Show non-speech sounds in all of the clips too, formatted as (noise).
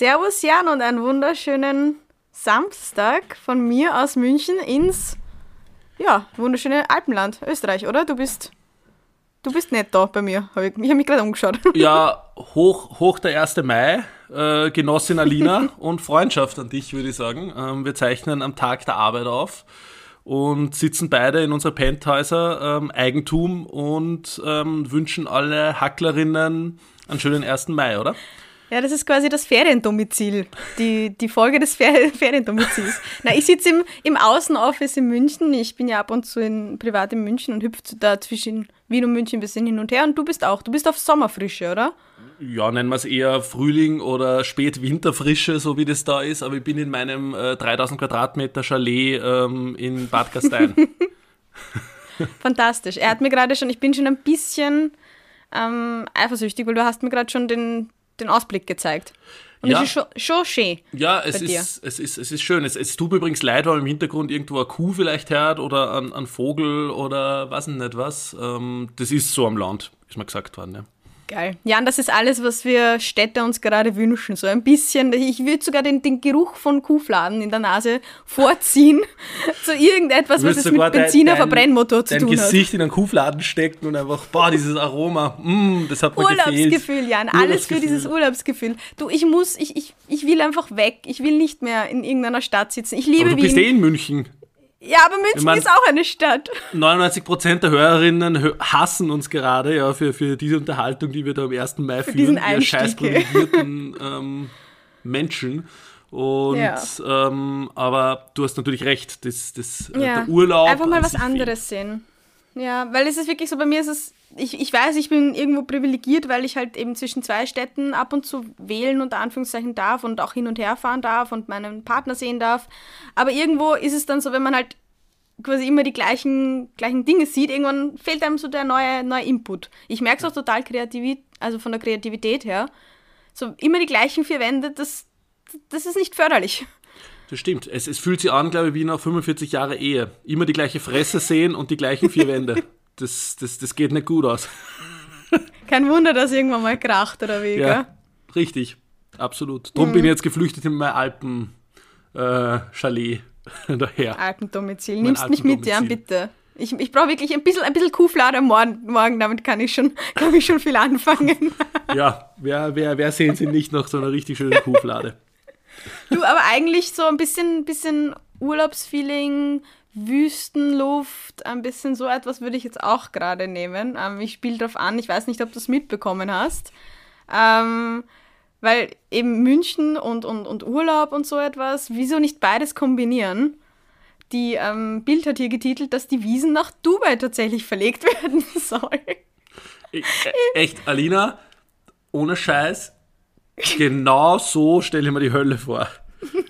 Servus Jan und einen wunderschönen Samstag von mir aus München ins ja, wunderschöne Alpenland, Österreich, oder? Du bist du bist nicht da bei mir. Hab ich ich habe mich gerade umgeschaut. (laughs) Ja, hoch, hoch der 1. Mai, äh, Genossin Alina (laughs) und Freundschaft an dich, würde ich sagen. Ähm, wir zeichnen am Tag der Arbeit auf und sitzen beide in unserer Penthäuser ähm, Eigentum und ähm, wünschen alle Hacklerinnen einen schönen 1. Mai, oder? Ja, das ist quasi das Feriendomizil, die, die Folge des Fer (laughs) Feriendomizils. Na, ich sitze im, im Außenoffice in München. Ich bin ja ab und zu in, privat in München und hüpfe da zwischen Wien und München ein bisschen hin und her. Und du bist auch. Du bist auf Sommerfrische, oder? Ja, nennen wir es eher Frühling oder Spätwinterfrische, so wie das da ist. Aber ich bin in meinem äh, 3000 Quadratmeter Chalet ähm, in Bad Gastein. (laughs) Fantastisch. Er hat mir gerade schon, ich bin schon ein bisschen ähm, eifersüchtig, weil du hast mir gerade schon den, den Ausblick gezeigt. Und Ja. es ist schon, schon schön. Ja, es ist, es ist, es ist schön. Es, es tut übrigens leid, weil im Hintergrund irgendwo eine Kuh vielleicht hört oder ein, ein Vogel oder weiß nicht was. Ähm, das ist so am Land, ist mir gesagt worden. Ja. Geil. Ja, und das ist alles, was wir Städte uns gerade wünschen. So ein bisschen, ich würde sogar den, den Geruch von Kuhfladen in der Nase vorziehen (laughs) zu irgendetwas, was es mit dein- Benziner, dein- Verbrennmotor zu dein tun hat. Gesicht in einen Kuhfladen stecken und einfach, boah, dieses Aroma, mm, das hat mir gefehlt. Urlaubsgefühl, Jan. Alles für dieses Urlaubsgefühl. Du, ich muss, ich, ich, ich will einfach weg. Ich will nicht mehr in irgendeiner Stadt sitzen. Ich liebe Aber du Wien. bist eh in München. Ja, aber München Ich mein- ist auch eine Stadt. 99% der Hörerinnen hö- hassen uns gerade ja, für, für diese Unterhaltung, die wir da am 1. Mai führen. diesen scheiß privilegierten ähm, Menschen. Und, Ja. ähm, aber du hast natürlich recht, das, das, äh, Ja. der Urlaub. Einfach mal was anderes sehen. Ja, weil es ist wirklich so, bei mir ist es, ich, ich weiß, ich bin irgendwo privilegiert, weil ich halt eben zwischen zwei Städten ab und zu wählen, unter Anführungszeichen darf und auch hin und her fahren darf und meinen Partner sehen darf. Aber irgendwo ist es dann so, wenn man halt quasi immer die gleichen, gleichen Dinge sieht, irgendwann fehlt einem so der neue, neue Input. Ich merke es auch total kreativ, also von der Kreativität her. So immer die gleichen vier Wände, das, das ist nicht förderlich. Das stimmt. Es, es fühlt sich an, glaube ich, wie nach 45 Jahre Ehe. Immer die gleiche Fresse sehen und die gleichen vier Wände. (laughs) Das, das, das geht nicht gut aus. (laughs) Kein Wunder, dass irgendwann mal kracht oder wie, gell? Ja, richtig. Absolut. Drum Mhm. bin ich jetzt geflüchtet in mein Alpen-Chalet (laughs) daher. Alpendomizil. Nimmst mich mit, Alpendomizil. bitte. Ich, ich brauche wirklich ein bisschen, ein bisschen Kuhflader morgen, morgen, damit kann ich schon, kann ich schon viel anfangen. Ja, wer, wer, wer sehen sie nicht nach so einer richtig schönen Kuhflade? Du, aber eigentlich so ein bisschen, bisschen Urlaubsfeeling, Wüstenluft, ein bisschen so etwas würde ich jetzt auch gerade nehmen. Ähm, ich spiele drauf an, ich weiß nicht, ob du es mitbekommen hast. Ähm, weil eben München und, und, und Urlaub und so etwas, wieso nicht beides kombinieren? Die ähm, Bild hat hier getitelt, dass die Wiesen nach Dubai tatsächlich verlegt (laughs) werden soll. Ich, äh, echt, Alina, ohne Scheiß, genau so stelle ich mir die Hölle vor.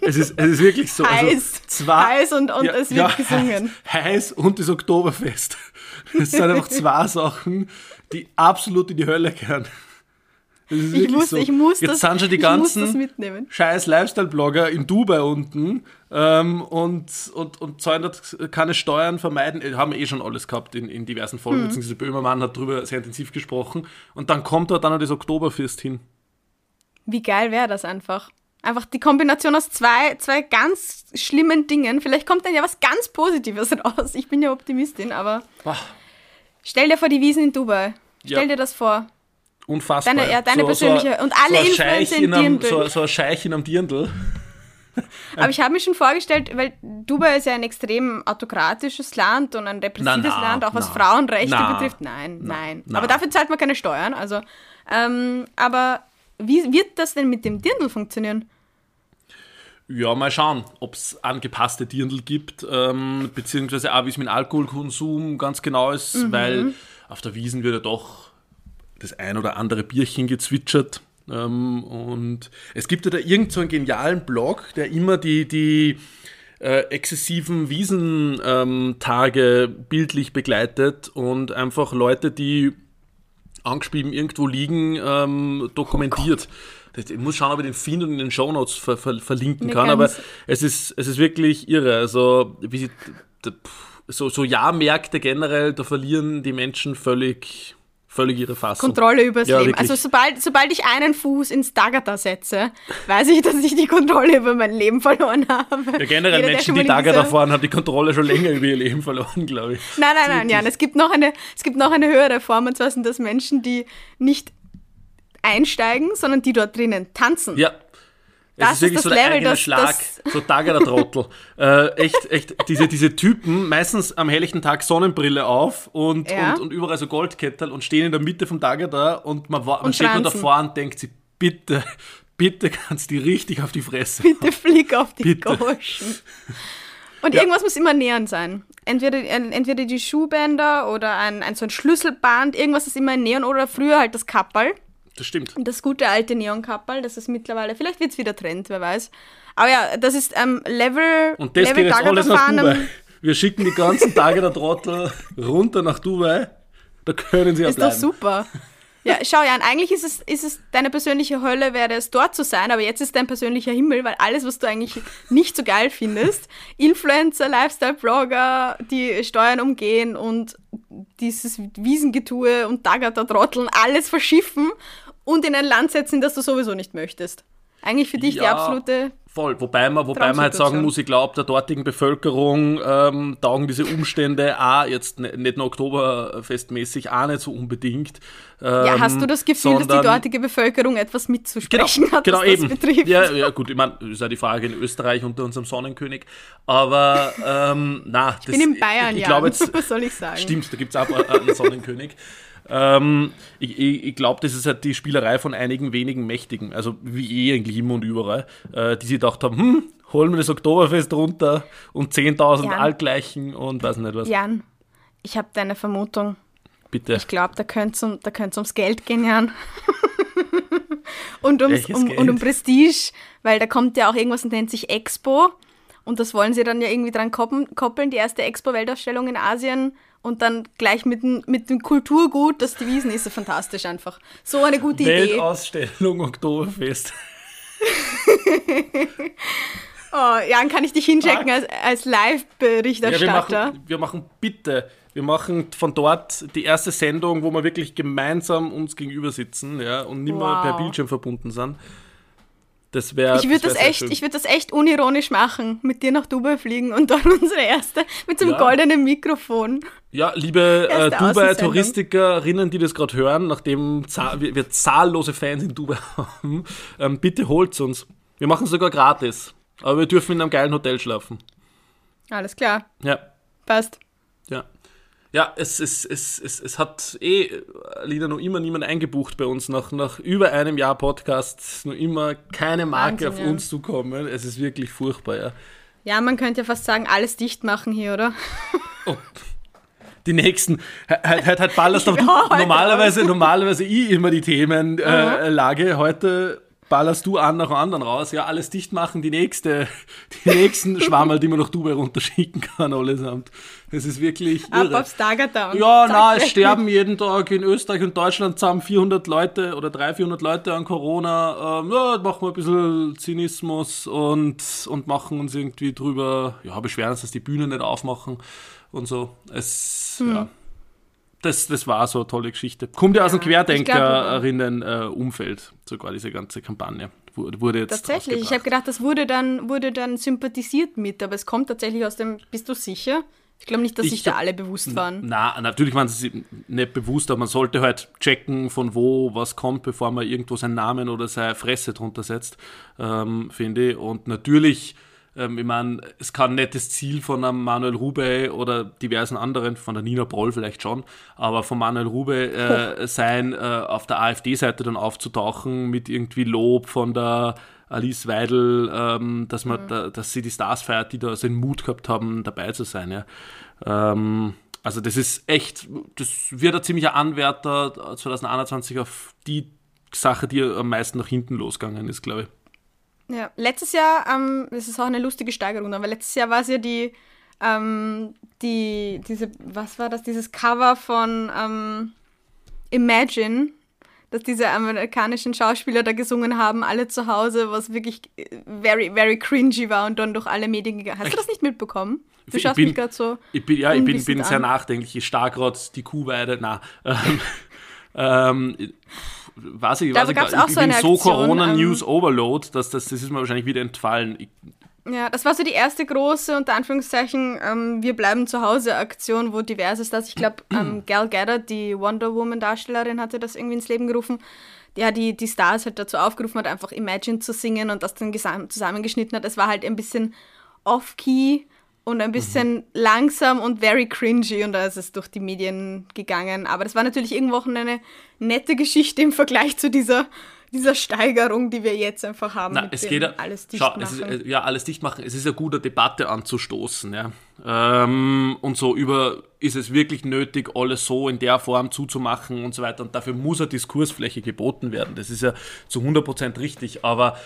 Es ist, es ist wirklich so. Heiß. Also zwei, Heiß und- und es wird gesungen. Heiß, heiß und das Oktoberfest. Das sind einfach zwei Sachen, die absolut in die Hölle ist Ich muss, so. ich muss, Jetzt das, sind schon die ganzen scheiß Lifestyle-Blogger in Dubai unten ähm, und, und, und zahlen dort keine Steuern vermeiden. Haben wir eh schon alles gehabt in, in diversen. Folgen, beziehungsweise Böhmermann hat darüber sehr intensiv gesprochen. Und dann kommt dort dann noch das Oktoberfest hin. Wie geil wäre das einfach? Einfach die Kombination aus zwei, zwei ganz schlimmen Dingen. Vielleicht kommt dann ja was ganz Positives (laughs) raus. Ich bin ja Optimistin, aber Boah, stell dir vor die Wiesen in Dubai. Stell Ja. dir das vor. unfassbar. Deine- ja, deine persönliche- und alle ein Influencer in in einem, so, so ein Scheich in einem Dirndl. (laughs) Aber ich habe mir schon vorgestellt, weil Dubai ist ja ein extrem autokratisches Land und ein repressives Na, na, Land, auch was na, Frauenrechte betrifft. Nein, nein. Aber dafür zahlt man keine Steuern. Also, ähm, aber wie wird das denn mit dem Dirndl funktionieren? Ja, mal schauen, ob es angepasste Dirndl gibt, ähm, beziehungsweise auch wie es mit dem Alkoholkonsum ganz genau ist, Mhm. weil auf der Wiesen wird ja doch das ein oder andere Bierchen gezwitschert. Ähm, und es gibt ja da irgend so einen genialen Blog, der immer die, die äh, exzessiven Wiesentage bildlich begleitet und einfach Leute, die angeschrieben irgendwo liegen, ähm, dokumentiert. Das- ich muss schauen, ob ich den finde und in den Shownotes ver ver verlinken Mir kann, aber es ist, es ist wirklich irre. Also, wie sie, so, so Jahrmärkte generell, da verlieren die Menschen völlig, völlig ihre Fassung. Kontrolle übers Ja, Leben. wirklich. Also sobald, sobald ich einen Fuß ins Dagata setze, weiß ich, dass ich die Kontrolle über mein Leben verloren habe. Ja, generell Jeder, der Menschen, die mal in Daga da dieser- fahren, haben die Kontrolle schon länger über ihr Leben verloren, glaube ich. Nein, nein, nein, Jan, es gibt noch eine, es gibt noch eine höhere Form, und zwar sind das Menschen, die nicht einsteigen, sondern die dort drinnen tanzen. Ja. Es Das ist wirklich ist so das der Level, eigene das- Schlag, das- so Daga der Trottel. (laughs) äh, echt, echt, diese, diese Typen, meistens am helllichten Tag Sonnenbrille auf und, Ja. und, und überall so Goldkettel und stehen in der Mitte vom Daga da und man, man Und steht nur davor und denkt sich, bitte, (laughs) bitte kannst du die richtig auf die Fresse. Bitte flieg auf die Bitte. Goschen. (laughs) Und Ja. irgendwas muss immer nähern sein. Entweder, entweder die Schuhbänder oder ein, ein so ein Schlüsselband, irgendwas ist immer in Neon oder früher halt das Kapperl. Das stimmt. Das gute alte Neonkapperl, das ist mittlerweile, vielleicht wird es wieder Trend, wer weiß. Aber ja, das ist ähm, Level, Und das Level geht jetzt alles nach Dubai. Wir schicken die ganzen Tage der Trottel runter nach Dubai. Da können sie ja Ist doch bleiben. super. Ja, schau Jan, eigentlich ist es, ist es deine persönliche Hölle, wäre es dort zu sein, aber jetzt ist dein persönlicher Himmel, weil alles, was du eigentlich nicht so geil findest, (laughs) Influencer, Lifestyle-Blogger, die Steuern umgehen und dieses Wiesengetue und Dagata-Trotteln, alles verschiffen und in ein Land setzen, das du sowieso nicht möchtest. Eigentlich für dich die Ja. absolute Voll, wobei man, wobei man halt sagen muss, ich glaube, der dortigen Bevölkerung ähm, taugen diese Umstände auch jetzt nicht nur Oktoberfestmäßig auch nicht so unbedingt. Ähm, Ja, hast du das Gefühl, dass die sondern- dortige Bevölkerung etwas mitzusprechen hat, genau was das eben. betrifft? Ja, ja, gut, ich meine, ist ja die Frage in Österreich unter unserem Sonnenkönig. Aber ähm, na, Ich bin in Bayern, ich, ich ja. glaube jetzt, (laughs) was soll ich sagen? Stimmt, da gibt es auch einen Sonnenkönig. Ähm, ich ich, ich glaube, das ist halt die Spielerei von einigen wenigen Mächtigen, also wie eh in Glimen und überall, äh, die sich gedacht haben, hm, holen wir das Oktoberfest runter und 10.000 Ja. Altgleichen und weiß nicht was. Jan, ich habe deine Vermutung. Bitte. Ich glaube, da könnte es um, da ums Geld gehen, Jan. (laughs) und, ums, um, und um Prestige, weil da kommt ja auch irgendwas und nennt sich Expo. Und das wollen sie dann ja irgendwie dran koppeln, die erste Expo-Weltausstellung in Asien und dann gleich mit dem, mit dem Kulturgut, das die Wiesen ist, ja fantastisch einfach. So eine gute Idee. Weltausstellung Oktoberfest. (laughs) Oh, Jan, kann ich dich hinschicken Fuck. als, als Ja, wir, Live-Berichterstatter? machen, wir machen bitte, wir machen von dort die erste Sendung, wo wir wirklich gemeinsam uns gegenüber sitzen ja, und nicht mehr Wow. per Bildschirm verbunden sind. Das wäre Ich würde wär das, sehr echt, ich würd das echt unironisch machen, mit dir nach Dubai fliegen und dann (laughs) unsere erste mit so einem Ja. goldenen Mikrofon. Ja, liebe äh. Dubai-Touristikerinnen, die das gerade hören, nachdem wir, wir zahllose Fans in Dubai (laughs) haben, ähm, bitte holt uns. Wir machen es sogar gratis. Aber wir dürfen in einem geilen Hotel schlafen. Alles klar, Ja, passt. Ja. Es, es, es, es, es hat eh, Lina, noch immer niemand eingebucht bei uns. Nach, nach über einem Jahr Podcast noch immer keine Marke Wahnsinn, auf ja. uns zu kommen. Es ist wirklich furchtbar, ja. Ja, man könnte ja fast sagen, alles dicht machen hier, oder? die nächsten, halt, halt, halt ballerst (laughs) heute normalerweise, normalerweise ich immer die Themenlage, äh, heute ballerst du an nach dem anderen raus, ja, alles dicht machen, die nächste, (laughs) die nächsten Schwammerl, die man nach Dubai runterschicken kann, allesamt. Das ist wirklich Ab irre. aufs Tagata. und Ja, zack, na, es sterben jeden Tag in Österreich und Deutschland zusammen 400 Leute oder 300, 400 Leute an Corona. Ähm, ja, machen wir ein bisschen Zynismus und, und machen uns irgendwie drüber, ja, beschweren uns, dass die Bühne nicht aufmachen und so. Es, Hm. ja. Das, das war so eine tolle Geschichte. Kommt ja aus dem Querdenkerinnen-Umfeld, sogar diese ganze Kampagne. Wurde, jetzt Tatsächlich, ich habe gedacht, das wurde dann, wurde dann sympathisiert mit, aber es kommt tatsächlich aus dem, bist du sicher? Ich glaube nicht, dass Ich sich da alle bewusst waren. Na, natürlich waren sie sich nicht bewusst, aber man sollte halt checken, von wo was kommt, bevor man irgendwo seinen Namen oder seine Fresse drunter setzt, ähm, finde ich. Und natürlich, ähm, ich meine, es kann nicht das Ziel von einem Manuel Rube oder diversen anderen, von der Nina Broll vielleicht schon, aber von Manuel Rube äh, (laughs) sein, äh, auf der AfD-Seite dann aufzutauchen mit irgendwie Lob von der Alice Weidel, ähm, dass, man, da, dass sie die Stars feiert, die da so den Mut gehabt haben, dabei zu sein. Ja. Ähm, also das ist echt, das wird ein ziemlicher Anwärter 2021 auf die Sache, die am meisten nach hinten losgegangen ist, glaube ich. Ja, letztes Jahr, ähm, das ist auch eine lustige Steigerung, aber letztes Jahr war es ja die, ähm, die, diese, was war das, dieses Cover von ähm, Imagine, dass diese amerikanischen Schauspieler da gesungen haben, alle zu Hause, was wirklich äh, very, very cringy war und dann durch alle Medien gegangen. Hast du das nicht mitbekommen? Du Ich schaust bin- mich gerade so. Ich bin, ja, ich bin, bin sehr an. nachdenklich. Ich starr grad die Kuhweide. Na, (laughs) ähm, Ähm, weiß ich, Da weiß ich, gab's gar- auch ich so bin so Corona-News-Overload, dass das, das ist mir wahrscheinlich wieder entfallen. Ich, Ja, das war so die erste große, unter Anführungszeichen, ähm, Wir bleiben zu Hause Aktion, wo diverse Stars, ich glaube, (clears throat) ähm, Gal Gadot, die Wonder Woman-Darstellerin, hatte das irgendwie ins Leben gerufen. Ja, die, die Stars halt dazu aufgerufen hat, einfach Imagine zu singen und das dann zusammengeschnitten hat. Es war halt ein bisschen off-key und ein bisschen langsam und very cringy und da ist es durch die Medien gegangen. Aber das war natürlich irgendwo auch eine nette Geschichte im Vergleich zu dieser, dieser Steigerung, die wir jetzt einfach haben. Na, mit es geht ja, alles dicht schau, es ist, machen. äh, ja, alles dicht machen. Es ist eine gute Debatte anzustoßen, ja. Ähm, und so über, ist es wirklich nötig, alles so in der Form zuzumachen und so weiter. Und dafür muss eine Diskursfläche geboten werden. Das ist ja zu 100% richtig. Aber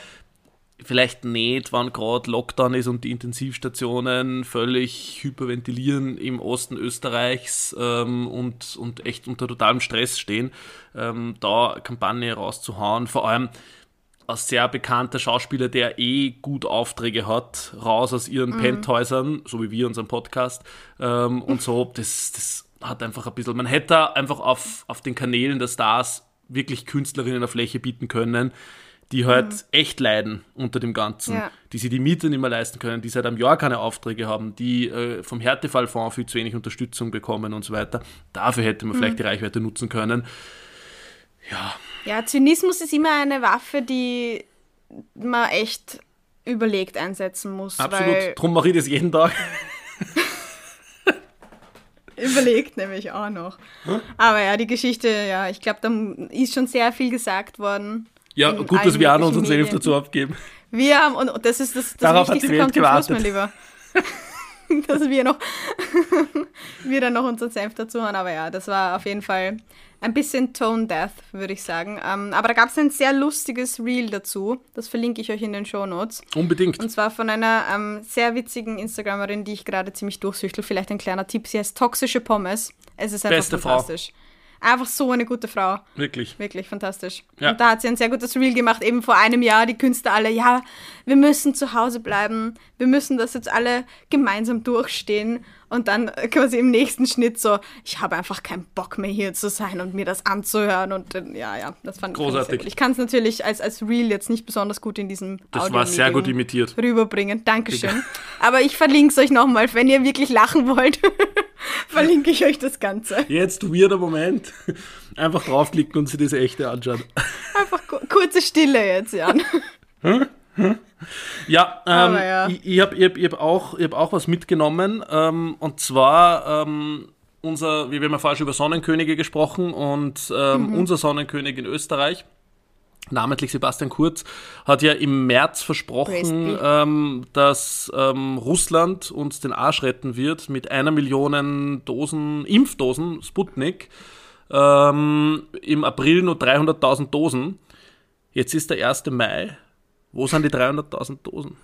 vielleicht nicht, wann gerade Lockdown ist und die Intensivstationen völlig hyperventilieren im Osten Österreichs ähm, und, und echt unter totalem Stress stehen, ähm, da Kampagne rauszuhauen. Vor allem ein sehr bekannter Schauspieler, der eh gut Aufträge hat, raus aus ihren Penthäusern, so wie wir unseren Podcast ähm, und so, das, das hat einfach ein bisschen, man hätte einfach auf, auf den Kanälen der Stars wirklich Künstlerinnen eine Fläche bieten können, die halt echt leiden unter dem Ganzen, Ja. die sich die Miete nicht mehr leisten können, die seit einem Jahr keine Aufträge haben, die äh, vom Härtefallfonds viel zu wenig Unterstützung bekommen und so weiter. Dafür hätte man vielleicht die Reichweite nutzen können. Ja, Ja, Zynismus ist immer eine Waffe, die man echt überlegt einsetzen muss. absolut. Drum mache ich das jeden Tag. (laughs) überlegt nämlich auch noch. Aber ja, die Geschichte, ja, ich glaube, da ist schon sehr viel gesagt worden. Ja, gut, dass wir auch noch unseren Senf dazu abgeben. Wir haben, und das ist das, das Darauf Wichtigste, kommt zum Schluss, mein Lieber. (laughs) Dass wir noch, (laughs) wir dann noch unseren Senf dazu haben. Aber ja, das war auf jeden Fall ein bisschen Tone Death, würde ich sagen. Ähm, aber da gab es ein sehr lustiges Reel dazu. Das verlinke ich euch in den Show Notes. Unbedingt. Und zwar von einer ähm, sehr witzigen Instagramerin, die ich gerade ziemlich durchsüchtel. Vielleicht ein kleiner Tipp. Sie heißt Toxische Pommes. Es ist einfach Beste Frau. Einfach so eine gute Frau. Wirklich. Wirklich fantastisch. Ja. Und da hat sie ein sehr gutes Reel gemacht, eben vor einem Jahr, die Künstler alle, ja, wir müssen zu Hause bleiben, wir müssen das jetzt alle gemeinsam durchstehen. Und dann quasi im nächsten Schnitt so, ich habe einfach keinen Bock mehr hier zu sein und mir das anzuhören. Und ja, ja, das fand, fand ich Großartig. Ich kann es natürlich als, als Reel jetzt nicht besonders gut in diesem Das war sehr gut imitiert. rüberbringen. Dankeschön. (laughs) Aber ich verlinke es euch nochmal, wenn ihr wirklich lachen wollt. (laughs) verlinke ich euch das Ganze. Jetzt weirder Moment. Einfach draufklicken und sich das echte anschauen. Einfach ku- kurze Stille jetzt, Jan. (laughs) Ja, ähm, ja. ich, ich habe ich hab, ich hab auch, ich hab auch was mitgenommen. Ähm, und zwar ähm, unser, wir haben ja vorher schon über Sonnenkönige gesprochen und ähm, Mhm. unser Sonnenkönig in Österreich, namentlich Sebastian Kurz, hat ja im März versprochen, ähm, dass ähm, Russland uns den Arsch retten wird mit einer Million Dosen, Impfdosen, Sputnik. Im April nur 300.000 Dosen. Jetzt ist der 1. Mai. Wo sind die 300.000 Dosen?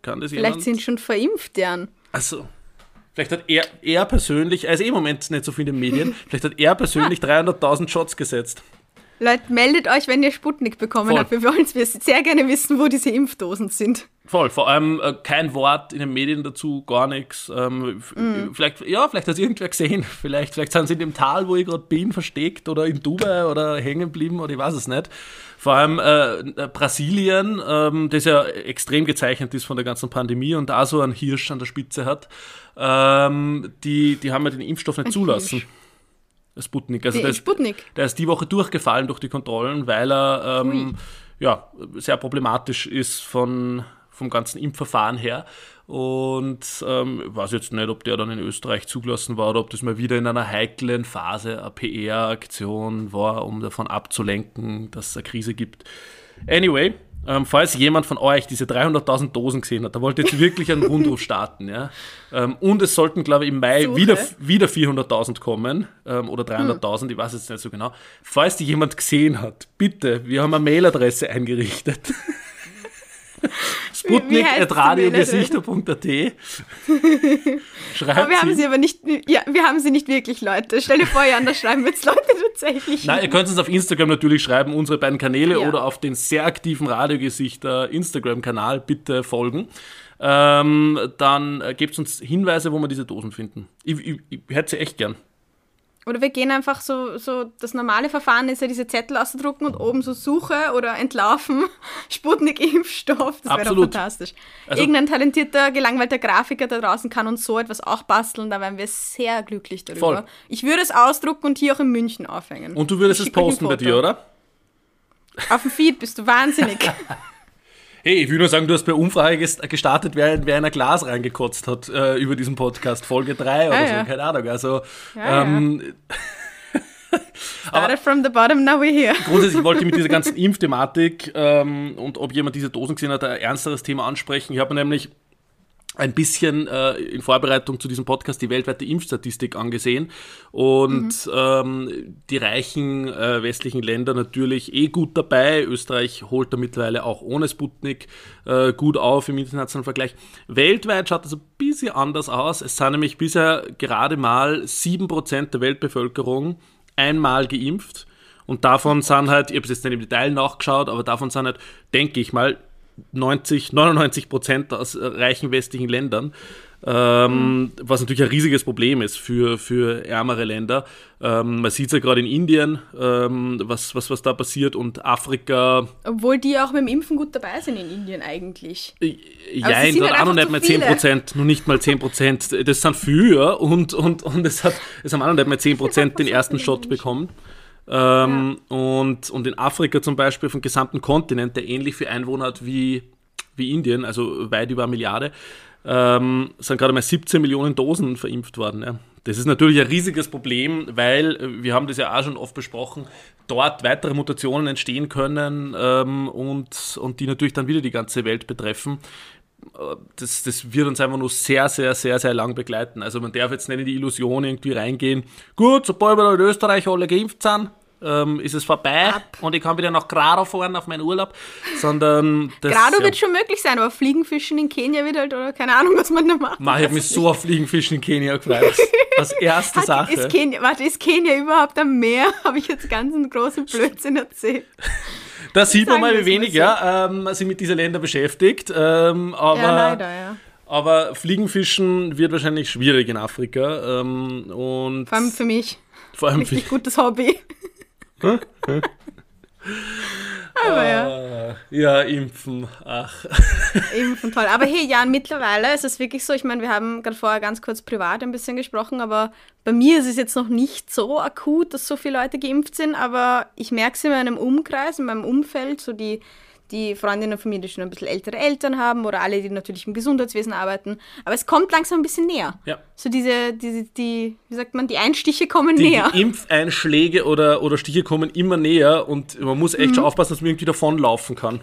Kann das Vielleicht jemand? sind schon verimpft, Jan. Also, vielleicht hat er, er persönlich, er ist eh im Moment nicht so viel in den Medien, (laughs) vielleicht hat er persönlich 300.000 Shots gesetzt. Leute, meldet euch, wenn ihr Sputnik bekommen Voll. habt. Wir wollen sehr gerne wissen, wo diese Impfdosen sind. Voll, vor allem äh, kein Wort in den Medien dazu, gar nichts. Ähm, f- Vielleicht, ja, vielleicht hat es irgendwer gesehen. (laughs) Vielleicht, vielleicht sind sie in dem Tal, wo ich gerade bin, versteckt oder in Dubai oder hängen geblieben oder ich weiß es nicht. Vor allem äh, äh, Brasilien, ähm, das ja extrem gezeichnet ist von der ganzen Pandemie und da so einen Hirsch an der Spitze hat, ähm, die, die haben ja den Impfstoff nicht zulassen. Sputnik. Also das, Sputnik. der ist die Woche durchgefallen durch die Kontrollen, weil er ähm, ja, sehr problematisch ist von, vom ganzen Impfverfahren her. Und ähm, ich weiß jetzt nicht, ob der dann in Österreich zugelassen war oder ob das mal wieder in einer heiklen Phase eine PR-Aktion war, um davon abzulenken, dass es eine Krise gibt. Anyway, ähm, falls jemand von euch diese 300.000 Dosen gesehen hat, da wollte jetzt wirklich einen Rundruf starten. Ja? Ähm, und es sollten, glaube ich, im Mai Suche. wieder, wieder 400.000 kommen ähm, oder 300.000, ich weiß jetzt nicht so genau. Falls die jemand gesehen hat, bitte, wir haben eine Mailadresse eingerichtet. (laughs) Sputnik.radiogesichter.at (laughs) Schreibt Aber wir haben sie. sie aber nicht, ja, wir haben sie nicht wirklich, Leute. Stell dir vor, Jan, da schreiben jetzt Leute tatsächlich. Nein, ihr könnt uns auf Instagram natürlich schreiben, unsere beiden Kanäle Ja. oder auf den sehr aktiven Radiogesichter Instagram-Kanal bitte folgen. Ähm, dann äh, gebt uns Hinweise, wo wir diese Dosen finden. Ich, ich, ich hätte sie echt gern. Oder wir gehen einfach so, so, das normale Verfahren ist ja diese Zettel auszudrucken und oben so Suche oder Entlaufen, (laughs) Sputnik-Impfstoff, das wäre doch fantastisch. Also- Irgendein talentierter, gelangweilter Grafiker da draußen kann uns so etwas auch basteln, da wären wir sehr glücklich darüber. Voll. Ich würde es ausdrucken und hier auch in München aufhängen. Und du würdest es posten bei dir, oder? Auf dem Feed bist du wahnsinnig. (laughs) Hey, ich will nur sagen, du hast bei Umfrage ges- gestartet, wer, wer in ein Glas reingekotzt hat äh, über diesen Podcast, Folge 3 oder Ah, so, ja. keine Ahnung. Also, Ja, ähm, Started from the bottom, now we're here. grundsätzlich wollte ich mit dieser ganzen (laughs) Impfthematik ähm, und ob jemand diese Dosen gesehen hat, ein ernsteres Thema ansprechen. Ich habe nämlich ein bisschen äh, in Vorbereitung zu diesem Podcast die weltweite Impfstatistik angesehen und ähm, die reichen äh, westlichen Länder natürlich eh gut dabei. Österreich holt da mittlerweile auch ohne Sputnik äh, gut auf im internationalen Vergleich. Weltweit schaut das ein bisschen anders aus. Es sind nämlich bisher gerade mal 7% der Weltbevölkerung einmal geimpft. Und davon sind halt, ich habe es jetzt nicht im Detail nachgeschaut, aber davon sind halt, denke ich mal, 90, 99 Prozent aus reichen westlichen Ländern. Ähm, Was natürlich ein riesiges Problem ist für, für ärmere Länder. Ähm, man sieht es ja gerade in Indien, ähm, was, was, was da passiert und Afrika, Obwohl die auch mit dem Impfen gut dabei sind in Indien eigentlich. ja, auch noch einfach nicht mal 10 viele. Prozent, nur nicht mal 10 Prozent. Das sind viele und, und, und es, hat, es haben auch noch nicht mal 10 Prozent den ersten Shot bekommen. Ähm, und, und in Afrika zum Beispiel vom gesamten Kontinent, der ähnlich viel Einwohner hat wie, wie Indien, also weit über eine Milliarde, ähm, sind gerade mal 17 Millionen Dosen verimpft worden. Ja. Das ist natürlich ein riesiges Problem, weil, äh, wir haben das ja auch schon oft besprochen, dort weitere Mutationen entstehen können ähm, und, und die natürlich dann wieder die ganze Welt betreffen. Äh, Das, das wird uns einfach nur sehr, sehr, sehr, sehr lang begleiten. Also man darf jetzt nicht in die Illusion irgendwie reingehen, gut, sobald wir in Österreich alle geimpft sind, ähm, ist es vorbei und ich kann wieder nach Grado fahren auf meinen Urlaub, sondern das... Grado ja. wird schon möglich sein, aber Fliegenfischen in Kenia wird halt, oder keine Ahnung, was man da macht. Mach, ich hab mich so auf Fliegenfischen in Kenia gefreut. Als (laughs) erste Hat, Sache. ist, Kenia, warte, ist Kenia überhaupt am Meer? (laughs) Habe ich jetzt ganz einen großen Blödsinn erzählt. (laughs) Da sieht man mal, wie wenig ja, ähm, sich mit diesen Ländern beschäftigt. Ähm, aber, Ja, leider, ja. aber Fliegenfischen wird wahrscheinlich schwierig in Afrika. Ähm, und Vor allem für mich. vor allem für, Richtig gutes Hobby. Aber ja, äh, ja, impfen. Ach. impfen toll. Aber hey, Jan, mittlerweile ist es wirklich so, ich meine, wir haben gerade vorher ganz kurz privat ein bisschen gesprochen, aber bei mir ist es jetzt noch nicht so akut, dass so viele Leute geimpft sind, aber ich merke es in meinem Umkreis, in meinem Umfeld, so die, die Freundinnen von mir, die schon ein bisschen ältere Eltern haben oder alle, die natürlich im Gesundheitswesen arbeiten. Aber es kommt langsam ein bisschen näher. Ja. So diese, diese, die, wie sagt man, die Einstiche kommen Die, näher. die Impfeinschläge oder, oder Stiche kommen immer näher und man muss echt schon aufpassen, dass man irgendwie davonlaufen kann.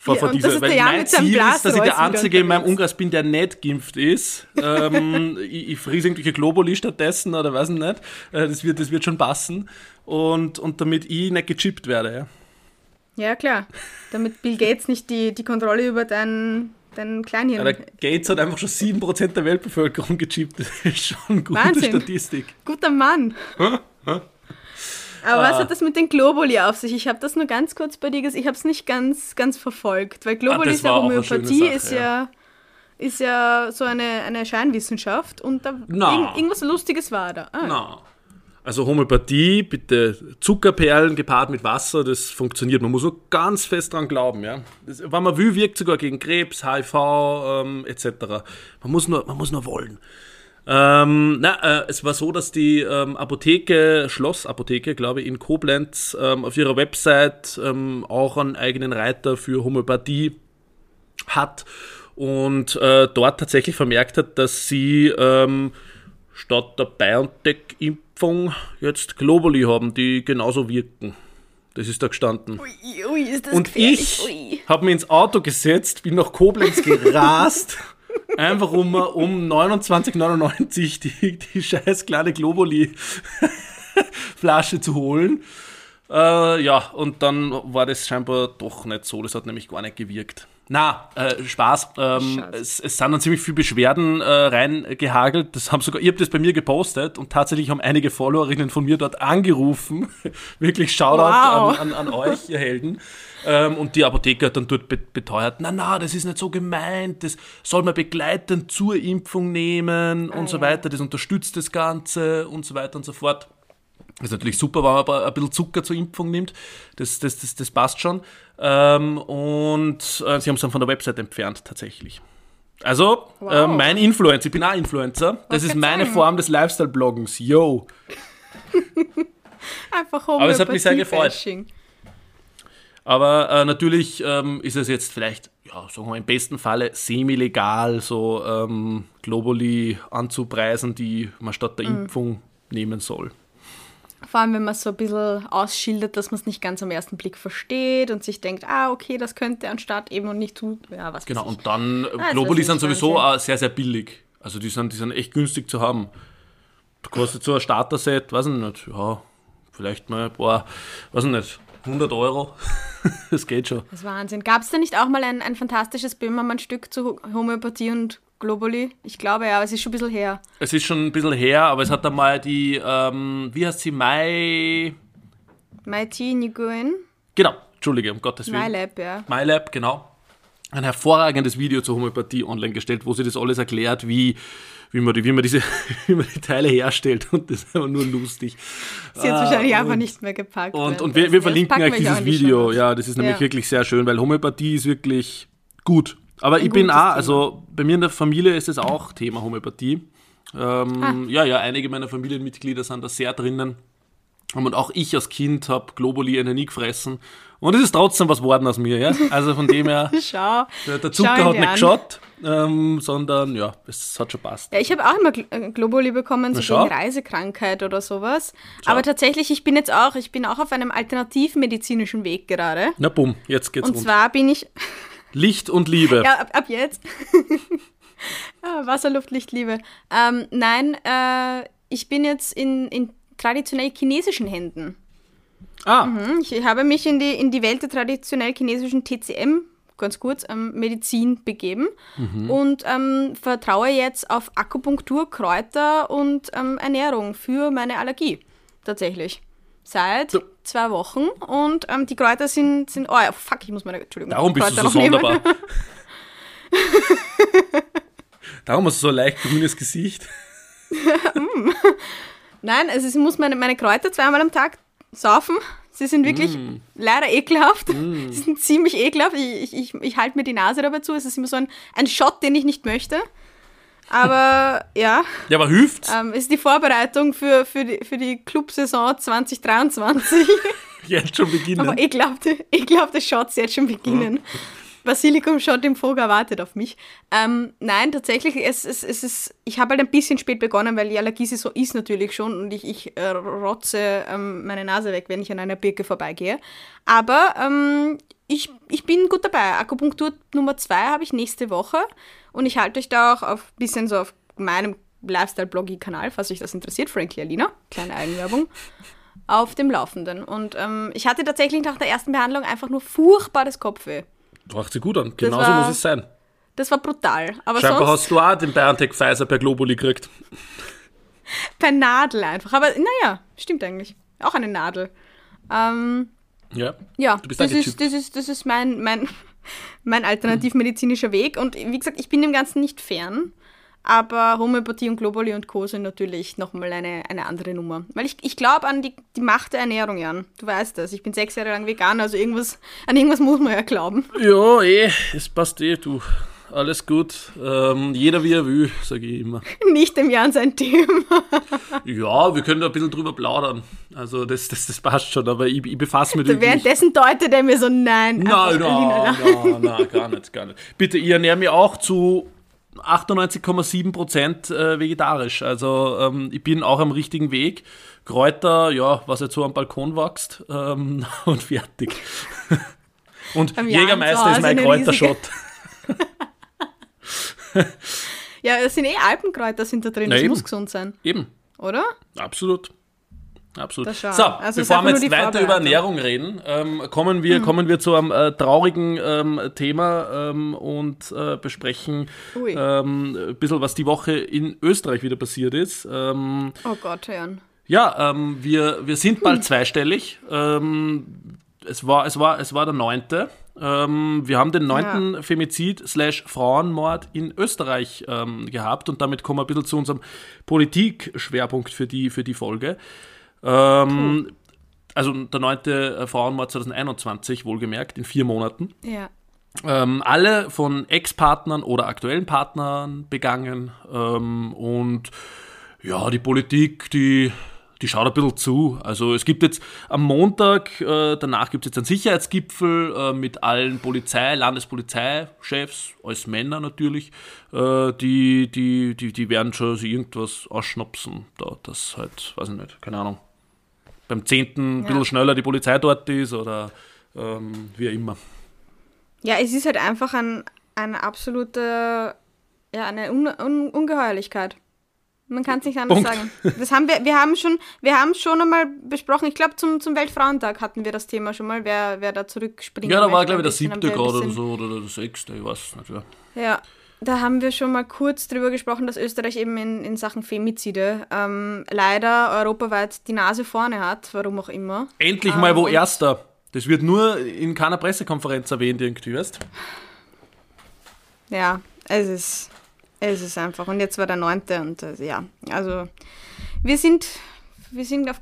Vor, Mhm. Ja, vor dieser, das ist weil mein Ziel ist, dass ich der Einzige in meinem. Umkreis bin, der nicht geimpft ist. ähm, (laughs) ich, ich friese irgendwelche Globuli stattdessen oder weiß ich nicht. Äh, das, wird, das wird schon passen. Und, und damit ich nicht gechippt werde. Ja. Ja, klar. Damit Bill (laughs) Gates nicht die, die Kontrolle über dein, dein Kleinhirn Aber Gates hat einfach schon 7% der Weltbevölkerung gechippt. Das ist schon eine gute Wahnsinn. Statistik. Guter Mann. Aber was Ah. hat das mit den Globuli auf sich? Ich habe das nur ganz kurz bei dir gesehen. Ich habe es nicht ganz, ganz verfolgt, weil Globuli Ah, ist ja Homöopathie, Sache, ist ja, ist ja so eine, eine Scheinwissenschaft und da Na. irgend, irgendwas Lustiges war da. Ah, Na. Also Homöopathie, bitte Zuckerperlen gepaart mit Wasser, das funktioniert. Man muss nur ganz fest dran glauben, ja. Das, wenn man will, wirkt sogar gegen Krebs, HIV ähm, etc. Man muss nur, man muss nur wollen. Ähm, na, äh, es war so, dass die ähm, Apotheke, Schlossapotheke, glaube ich, in Koblenz ähm, auf ihrer Website ähm, auch einen eigenen Reiter für Homöopathie hat und äh, dort tatsächlich vermerkt hat, dass sie ähm, statt der BioNTech-Impfung jetzt Globuli haben, die genauso wirken. Das ist da gestanden. Ui, ui, ist das Und ich habe mir ins Auto gesetzt, bin nach Koblenz gerast, (laughs) einfach um, um 29,99 die, die scheiß kleine Globuli-Flasche (laughs) zu holen. Äh, ja, und dann war das scheinbar doch nicht so. Das hat nämlich gar nicht gewirkt. Na, äh, Spaß. Ähm, es, es sind dann ziemlich viele Beschwerden äh, reingehagelt. Das haben sogar, ich habe das bei mir gepostet und tatsächlich haben einige Followerinnen von mir dort angerufen. (laughs) Wirklich Shoutout Wow. an, an, an euch, ihr Helden. Ähm, und die Apotheker hat dann dort be beteuert, na na, das ist nicht so gemeint, das soll man begleitend zur Impfung nehmen und so ja. weiter, das unterstützt das Ganze und so weiter und so fort. Das ist natürlich super, wenn man aber ein bisschen Zucker zur Impfung nimmt. Das, das, das, das passt schon. Ähm, und äh, sie haben es dann von der Website entfernt, tatsächlich. Also, wow. äh, mein Influencer, ich bin auch Influencer. Das Was ist meine sagen? Form des Lifestyle-Bloggens. Yo. (laughs) Einfach Aber es hat mich sehr gefreut. Bashing. Aber äh, natürlich ähm, ist es jetzt vielleicht, ja, sagen wir im besten Falle semi-legal, so ähm, Globally anzupreisen, die man statt der mhm. Impfung nehmen soll. Vor allem, wenn man so ein bisschen ausschildert, dass man es nicht ganz am ersten Blick versteht und sich denkt, ah, okay, das könnte anstatt eben und nicht tut. Ja, was genau, und dann ah, Globally sind sowieso auch sehr, sehr billig. Also die sind, die sind echt günstig zu haben. Du kostet so ein Starter-Set, weiß ich nicht, ja, vielleicht mal ein paar, weiß ich nicht, 100 Euro. (laughs) das geht schon. Das ist Wahnsinn. Gab es da nicht auch mal ein, ein fantastisches Böhmermann-Stück zu Homöopathie und Globally? Ich glaube ja, aber es ist schon ein bisschen her. Es ist schon ein bisschen her, aber es hat einmal die, ähm, wie heißt sie, Mai... Mai T. Nguyen? Genau, Entschuldige, um Gottes Willen. MyLab, ja. MyLab, genau. Ein hervorragendes Video zur Homöopathie online gestellt, wo sie das alles erklärt, wie wie man, die, wie man, diese, (laughs) wie man die Teile herstellt und das ist einfach nur lustig. Sie hat es wahrscheinlich ah, einfach nicht mehr gepackt. Und, und wir, wir verlinken euch dieses Video. Ja, das ist nämlich ja. wirklich sehr schön, weil Homöopathie ist wirklich gut. Aber Ein ich bin auch, also bei mir in der Familie ist es auch Thema Homöopathie. Ähm, ah. Ja, ja, einige meiner Familienmitglieder sind da sehr drinnen. Und auch ich als Kind habe Globuli eine nie gefressen. Und es ist trotzdem was geworden aus mir, ja. Also von dem her, (laughs) Schau. Der, der Zucker hat nicht geschaut, ähm, sondern ja, es hat schon passt. Ja, ich habe auch immer äh, Globuli bekommen, so gegen Reisekrankheit oder sowas. Schau. Aber tatsächlich, ich bin jetzt auch, ich bin auch auf einem alternativmedizinischen Weg gerade. Na bumm, jetzt geht's Und rund. zwar bin ich... Licht und Liebe. Ja, ab, ab jetzt. (laughs) Ah, Wasser, Luft, Licht, Liebe. Ähm, nein, äh, ich bin jetzt in, in traditionell chinesischen Händen. Ah. Mhm, ich habe mich in die, in die Welt der traditionell chinesischen TCM, ganz kurz, ähm, Medizin begeben mhm. und ähm, vertraue jetzt auf Akupunktur, Kräuter und ähm, Ernährung für meine Allergie. Tatsächlich. Seit so. Zwei Wochen und ähm, die Kräuter sind, sind. Oh ja, fuck, ich muss meine. Entschuldigung. Darum bist Kräuter du so sonderbar. (laughs) Darum hast du so ein leicht grünes Gesicht. Mm. Nein, also ich muss meine, meine Kräuter zweimal am Tag saufen. Sie sind wirklich mm. leider ekelhaft. Mm. (laughs) Sie sind ziemlich ekelhaft. Ich, ich, ich halte mir die Nase dabei zu. Es ist immer so ein, ein Shot, den ich nicht möchte. Aber ja. Ja, aber hilft. Ähm, ist die Vorbereitung für, für die, für die Clubsaison 2023. (laughs) jetzt schon beginnen. Aber ekelhafte, ekelhafte Shots jetzt schon beginnen. Basilikum-Shot im Vogel wartet auf mich. Ähm, nein, tatsächlich, es, es, es ist, ich habe halt ein bisschen spät begonnen, weil die Allergie so ist natürlich schon und ich, ich äh, rotze ähm, meine Nase weg, wenn ich an einer Birke vorbeigehe. Aber ähm, ich, ich bin gut dabei. Akupunktur Nummer zwei habe ich nächste Woche und ich halte euch da auch ein bisschen so auf meinem Lifestyle-Bloggy-Kanal, falls euch das interessiert, Frankly Alina, kleine Eigenwerbung, auf dem Laufenden. Und ähm, ich hatte tatsächlich nach der ersten Behandlung einfach nur furchtbares Kopfweh. Macht sich gut an. Genauso war, muss es sein. Das war brutal. Aber Scheinbar sonst, hast du auch den BioNTech Pfizer per Globuli gekriegt. (laughs) per Nadel einfach. Aber naja, stimmt eigentlich. Auch eine Nadel. Ähm, ja. Ja, du bist das, ist, das, ist, das ist mein, mein, (laughs) mein alternativmedizinischer Weg. Und wie gesagt, ich bin dem Ganzen nicht fern. Aber Homöopathie und Globuli und Co. sind natürlich nochmal eine, eine andere Nummer. Weil ich, ich glaube an die, die Macht der Ernährung, Jan. Du weißt das. Ich bin sechs Jahre lang vegan, also irgendwas, an irgendwas muss man ja glauben. Ja, eh, es passt eh, du. Alles gut. Ähm, jeder wie er will, sage ich immer. (laughs) Nicht im Jan sein Thema. ja, wir können da ein bisschen drüber plaudern. Also das, das, das passt schon, aber ich, ich befasse mich mit Währenddessen deutet er mir so, nein. Nein, nein, nein, nein, gar nicht, gar nicht. Bitte, ich ernähre mich auch zu 98,7% äh, vegetarisch. Also ähm, ich bin auch am richtigen Weg. Kräuter, ja, was jetzt so am Balkon wächst ähm, (laughs) und fertig. (laughs) und Jägermeister ist mein Kräuterschott. (laughs) ja, es sind eh Alpenkräuter sind da drin, Na, das eben. muss gesund sein. Eben. Oder? Absolut. Absolut. So, also bevor wir jetzt weiter über Ernährung reden, ähm, kommen, wir, mhm. kommen wir zu einem äh, traurigen ähm, Thema ähm, und äh, besprechen ähm, ein bisschen, was die Woche in Österreich wieder passiert ist. Ähm, oh Gott, Herrn. Ja, ähm, wir, wir sind bald hm. zweistellig. es, war, es, war, es war der neunte. wir haben den neunten ja. Femizid slash Frauenmord in Österreich gehabt und damit kommen wir ein bisschen zu unserem Politikschwerpunkt für die, für die Folge. Ähm, also der neunte Frauenmord 2021, wohlgemerkt, in vier Monaten. Ja. Ähm, alle von Ex-Partnern oder aktuellen Partnern begangen. Ähm, und ja, die Politik, die, die schaut ein bisschen zu. Also es gibt jetzt am Montag, äh, danach gibt es jetzt einen Sicherheitsgipfel äh, mit allen Polizei, Landespolizeichefs, als Männer natürlich. Äh, die, die, die, die werden schon irgendwas ausschnapsen. Da, das halt, weiß ich nicht, keine Ahnung. Beim zehnten ein bisschen schneller die Polizei dort ist oder ähm, wie immer. Ja, es ist halt einfach ein, eine absolute, ja, eine Un Un Ungeheuerlichkeit. Man kann es nicht anders Punkt. sagen. Das haben wir, wir haben schon, wir haben schon einmal besprochen. Ich glaube, zum, zum Weltfrauentag hatten wir das Thema schon mal, wer, wer da zurückspringt. Ja, da war, glaube ich, der siebte gerade oder so, oder der sechste, ich weiß nicht. Ja. Ja, da haben wir schon mal kurz drüber gesprochen, dass Österreich eben in, in Sachen Femizide ähm, leider europaweit die Nase vorne hat, warum auch immer. Endlich mal wo und- Erster. Das wird nur in keiner Pressekonferenz erwähnt, irgendwie, weißt Ja, es ist, es ist einfach. Und jetzt war der neunte und äh, ja, also wir sind, wir sind auf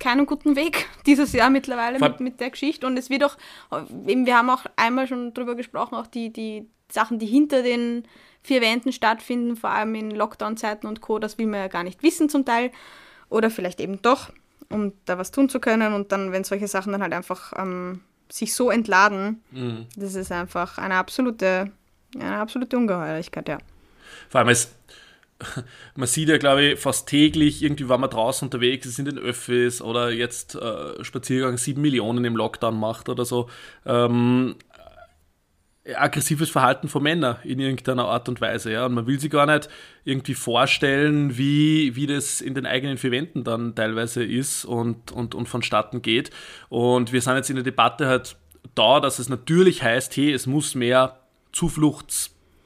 keinem guten Weg (laughs) dieses Jahr mittlerweile mit, mit der Geschichte. Und es wird auch, eben, wir haben auch einmal schon drüber gesprochen, auch die, die Sachen, die hinter den vier Wänden stattfinden, vor allem in Lockdown-Zeiten und Co., das will man ja gar nicht wissen zum Teil. Oder vielleicht eben doch, um da was tun zu können. Und dann, wenn solche Sachen dann halt einfach ähm, sich so entladen, das ist einfach eine absolute, eine absolute Ungeheuerlichkeit, ja. Vor allem, es, (laughs) man sieht ja, glaube ich, fast täglich, irgendwie, wenn man draußen unterwegs ist in den Öffis oder jetzt äh, Spaziergang 7 Millionen im Lockdown macht oder so, ähm, äh, aggressives Verhalten von Männern in irgendeiner Art und Weise. Ja? Und man will sich gar nicht irgendwie vorstellen, wie, wie das in den eigenen vier Wänden dann teilweise ist und, und, und vonstatten geht. Und wir sind jetzt in der Debatte halt da, dass es natürlich heißt, hey, es muss mehr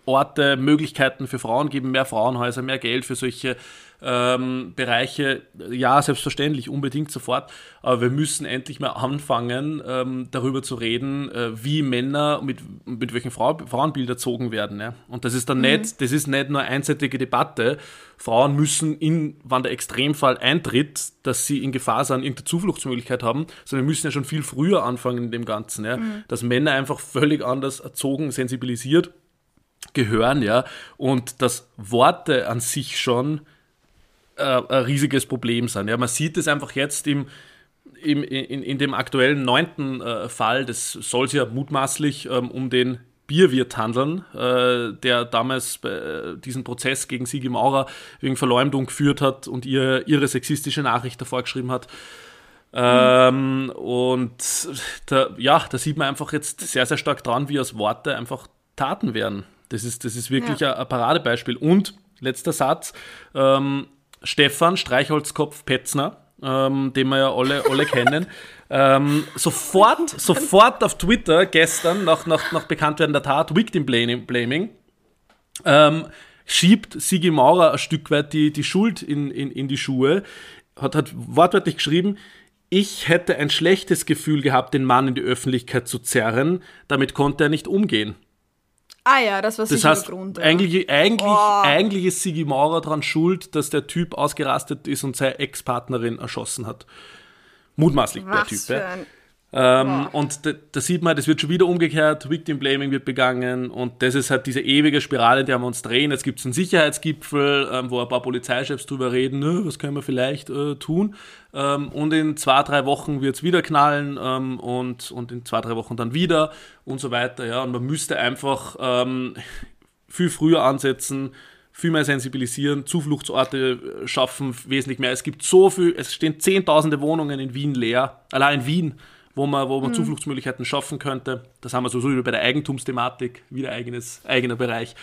Zufluchtsorte, Möglichkeiten für Frauen geben, mehr Frauenhäuser, mehr Geld für solche ähm, Bereiche. Ja, selbstverständlich, unbedingt sofort. Aber wir müssen endlich mal anfangen, ähm, darüber zu reden, äh, wie Männer mit, mit welchen Frau, Frauenbild erzogen werden. Ja? Und das ist dann nicht, das ist nicht nur einseitige Debatte. Frauen müssen, in, wann der Extremfall eintritt, dass sie in Gefahr sind, irgendeine Zufluchtsmöglichkeit haben, sondern wir müssen ja schon viel früher anfangen in dem Ganzen. Ja? Dass Männer einfach völlig anders erzogen, sensibilisiert gehören, ja, und dass Worte an sich schon äh, ein riesiges Problem sind. Ja, man sieht es einfach jetzt im, im, in, in dem aktuellen neunten äh, Fall, das soll sich ja mutmaßlich ähm, um den Bierwirt handeln, äh, der damals äh, diesen Prozess gegen Sigi Maurer wegen Verleumdung geführt hat und ihr ihre sexistische Nachricht davor geschrieben hat. Ähm, und da, ja, da sieht man einfach jetzt sehr, sehr stark dran, wie aus Worte einfach Taten werden. Das ist, das ist wirklich Ja. ein, Paradebeispiel. Und letzter Satz, ähm, Stefan Streichholzkopf Petzner, ähm, den wir ja alle, alle kennen, (laughs) ähm, sofort, sofort auf Twitter gestern, nach, nach, nach Bekanntwerden der Tat, Victim Blaming, Blaming ähm, schiebt Sigi Maurer ein Stück weit die, die Schuld in, in, in die Schuhe, hat, hat wortwörtlich geschrieben, ich hätte ein schlechtes Gefühl gehabt, den Mann in die Öffentlichkeit zu zerren, damit konnte er nicht umgehen. Ah ja, das war Das heißt, der Grund. Ja. eigentlich, eigentlich, Oh. eigentlich ist Sigi Maurer daran schuld, dass der Typ ausgerastet ist und seine Ex-Partnerin erschossen hat. Mutmaßlich der Was Typ. für ja. Ähm, und da, da sieht man, das wird schon wieder umgekehrt, Victim Blaming wird begangen und das ist halt diese ewige Spirale, in der wir uns drehen. Jetzt gibt es einen Sicherheitsgipfel, ähm, wo ein paar Polizeichefs drüber reden, ne, was können wir vielleicht äh, tun. Ähm, und in zwei, drei Wochen wird es wieder knallen ähm, und, und in zwei, drei Wochen dann wieder und so weiter. Ja. Und man müsste einfach ähm, viel früher ansetzen, viel mehr sensibilisieren, Zufluchtsorte äh, schaffen, wesentlich mehr. Es gibt so viel, es stehen zehntausende Wohnungen in Wien leer, allein in Wien, wo man, wo man Zufluchtsmöglichkeiten schaffen könnte. Das haben wir sowieso wieder bei der Eigentumsthematik, wieder eigenes, eigener Bereich,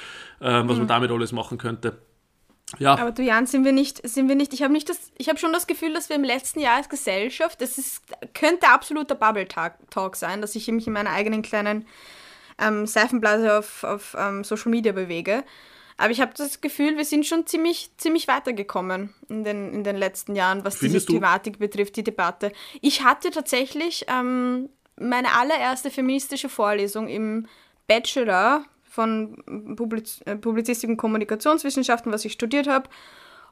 ähm, was man damit alles machen könnte. Ja, Aber du Jan, sind wir nicht, sind wir nicht, ich habe nicht das, ich habe schon das Gefühl, dass wir im letzten Jahr als Gesellschaft, das ist, könnte absoluter Bubble-Talk sein, dass ich mich in meiner eigenen kleinen ähm, Seifenblase auf, auf ähm, Social Media bewege. Aber ich habe das Gefühl, wir sind schon ziemlich, ziemlich weitergekommen in den, in den letzten Jahren, was Findest diese du? Thematik betrifft, die Debatte. Ich hatte tatsächlich ähm, meine allererste feministische Vorlesung im Bachelor von Publiz äh, Publizistik und Kommunikationswissenschaften, was ich studiert habe.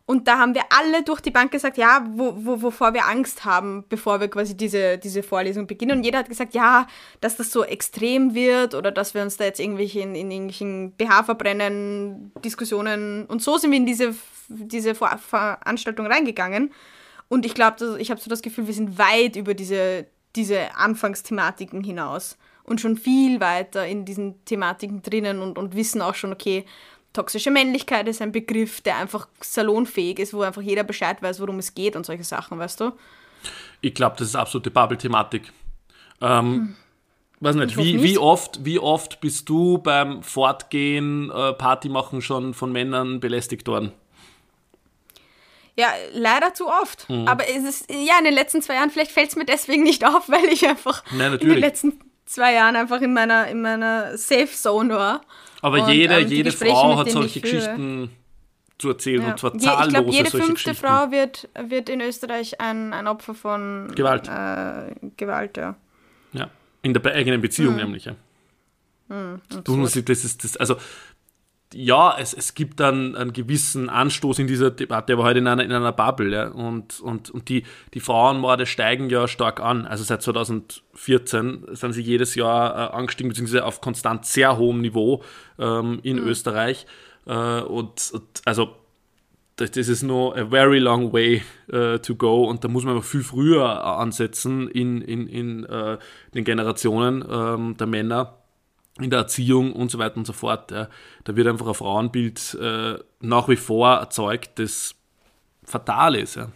Und da haben wir alle durch die Bank gesagt, ja, wo, wo, wovor wir Angst haben, bevor wir quasi diese, diese Vorlesung beginnen. Und jeder hat gesagt, ja, dass das so extrem wird oder dass wir uns da jetzt irgendwelche in, in irgendwelchen BH-Verbrennen, Diskussionen und so sind wir in diese, diese Ver Veranstaltung reingegangen. Und ich glaube, ich habe so das Gefühl, wir sind weit über diese, diese Anfangsthematiken hinaus und schon viel weiter in diesen Thematiken drinnen und, und wissen auch schon, okay, toxische Männlichkeit ist ein Begriff, der einfach salonfähig ist, wo einfach jeder Bescheid weiß, worum es geht und solche Sachen, weißt du? Ich glaube, das ist absolute Bubble-Thematik. Ähm, hm. Weiß nicht, wie, nicht, wie, oft, wie oft bist du beim Fortgehen, äh, Party machen schon von Männern belästigt worden? Ja, leider zu oft. Mhm. Aber es ist, ja, in den letzten zwei Jahren, vielleicht fällt es mir deswegen nicht auf, weil ich einfach Nein, in den letzten zwei Jahren einfach in meiner, in meiner Safe Zone war. Aber und, jede, ähm, jede Frau hat solche Geschichten zu erzählen ja. und zwar zahllose Ich glaube, jede fünfte Frau wird, wird in Österreich ein, ein Opfer von Gewalt. Äh, Gewalt, ja. Ja, in der eigenen Beziehung mhm. nämlich, ja. Mhm, du musst, das ist das, also ja, es, es gibt dann einen gewissen Anstoß in dieser Debatte, aber halt in einer, in einer Bubble. Ja? Und, und, und die, die Frauenmorde steigen ja stark an. Also seit 2014 sind sie jedes Jahr äh, angestiegen, beziehungsweise auf konstant sehr hohem Niveau ähm, in mhm. Österreich. Äh, und, und, also das, das ist noch a very long way uh, to go und da muss man aber viel früher ansetzen in, in, in uh, den Generationen ähm, der Männer in der Erziehung und so weiter und so fort. Ja. Da wird einfach ein Frauenbild äh, nach wie vor erzeugt, das fatal ist. Ja.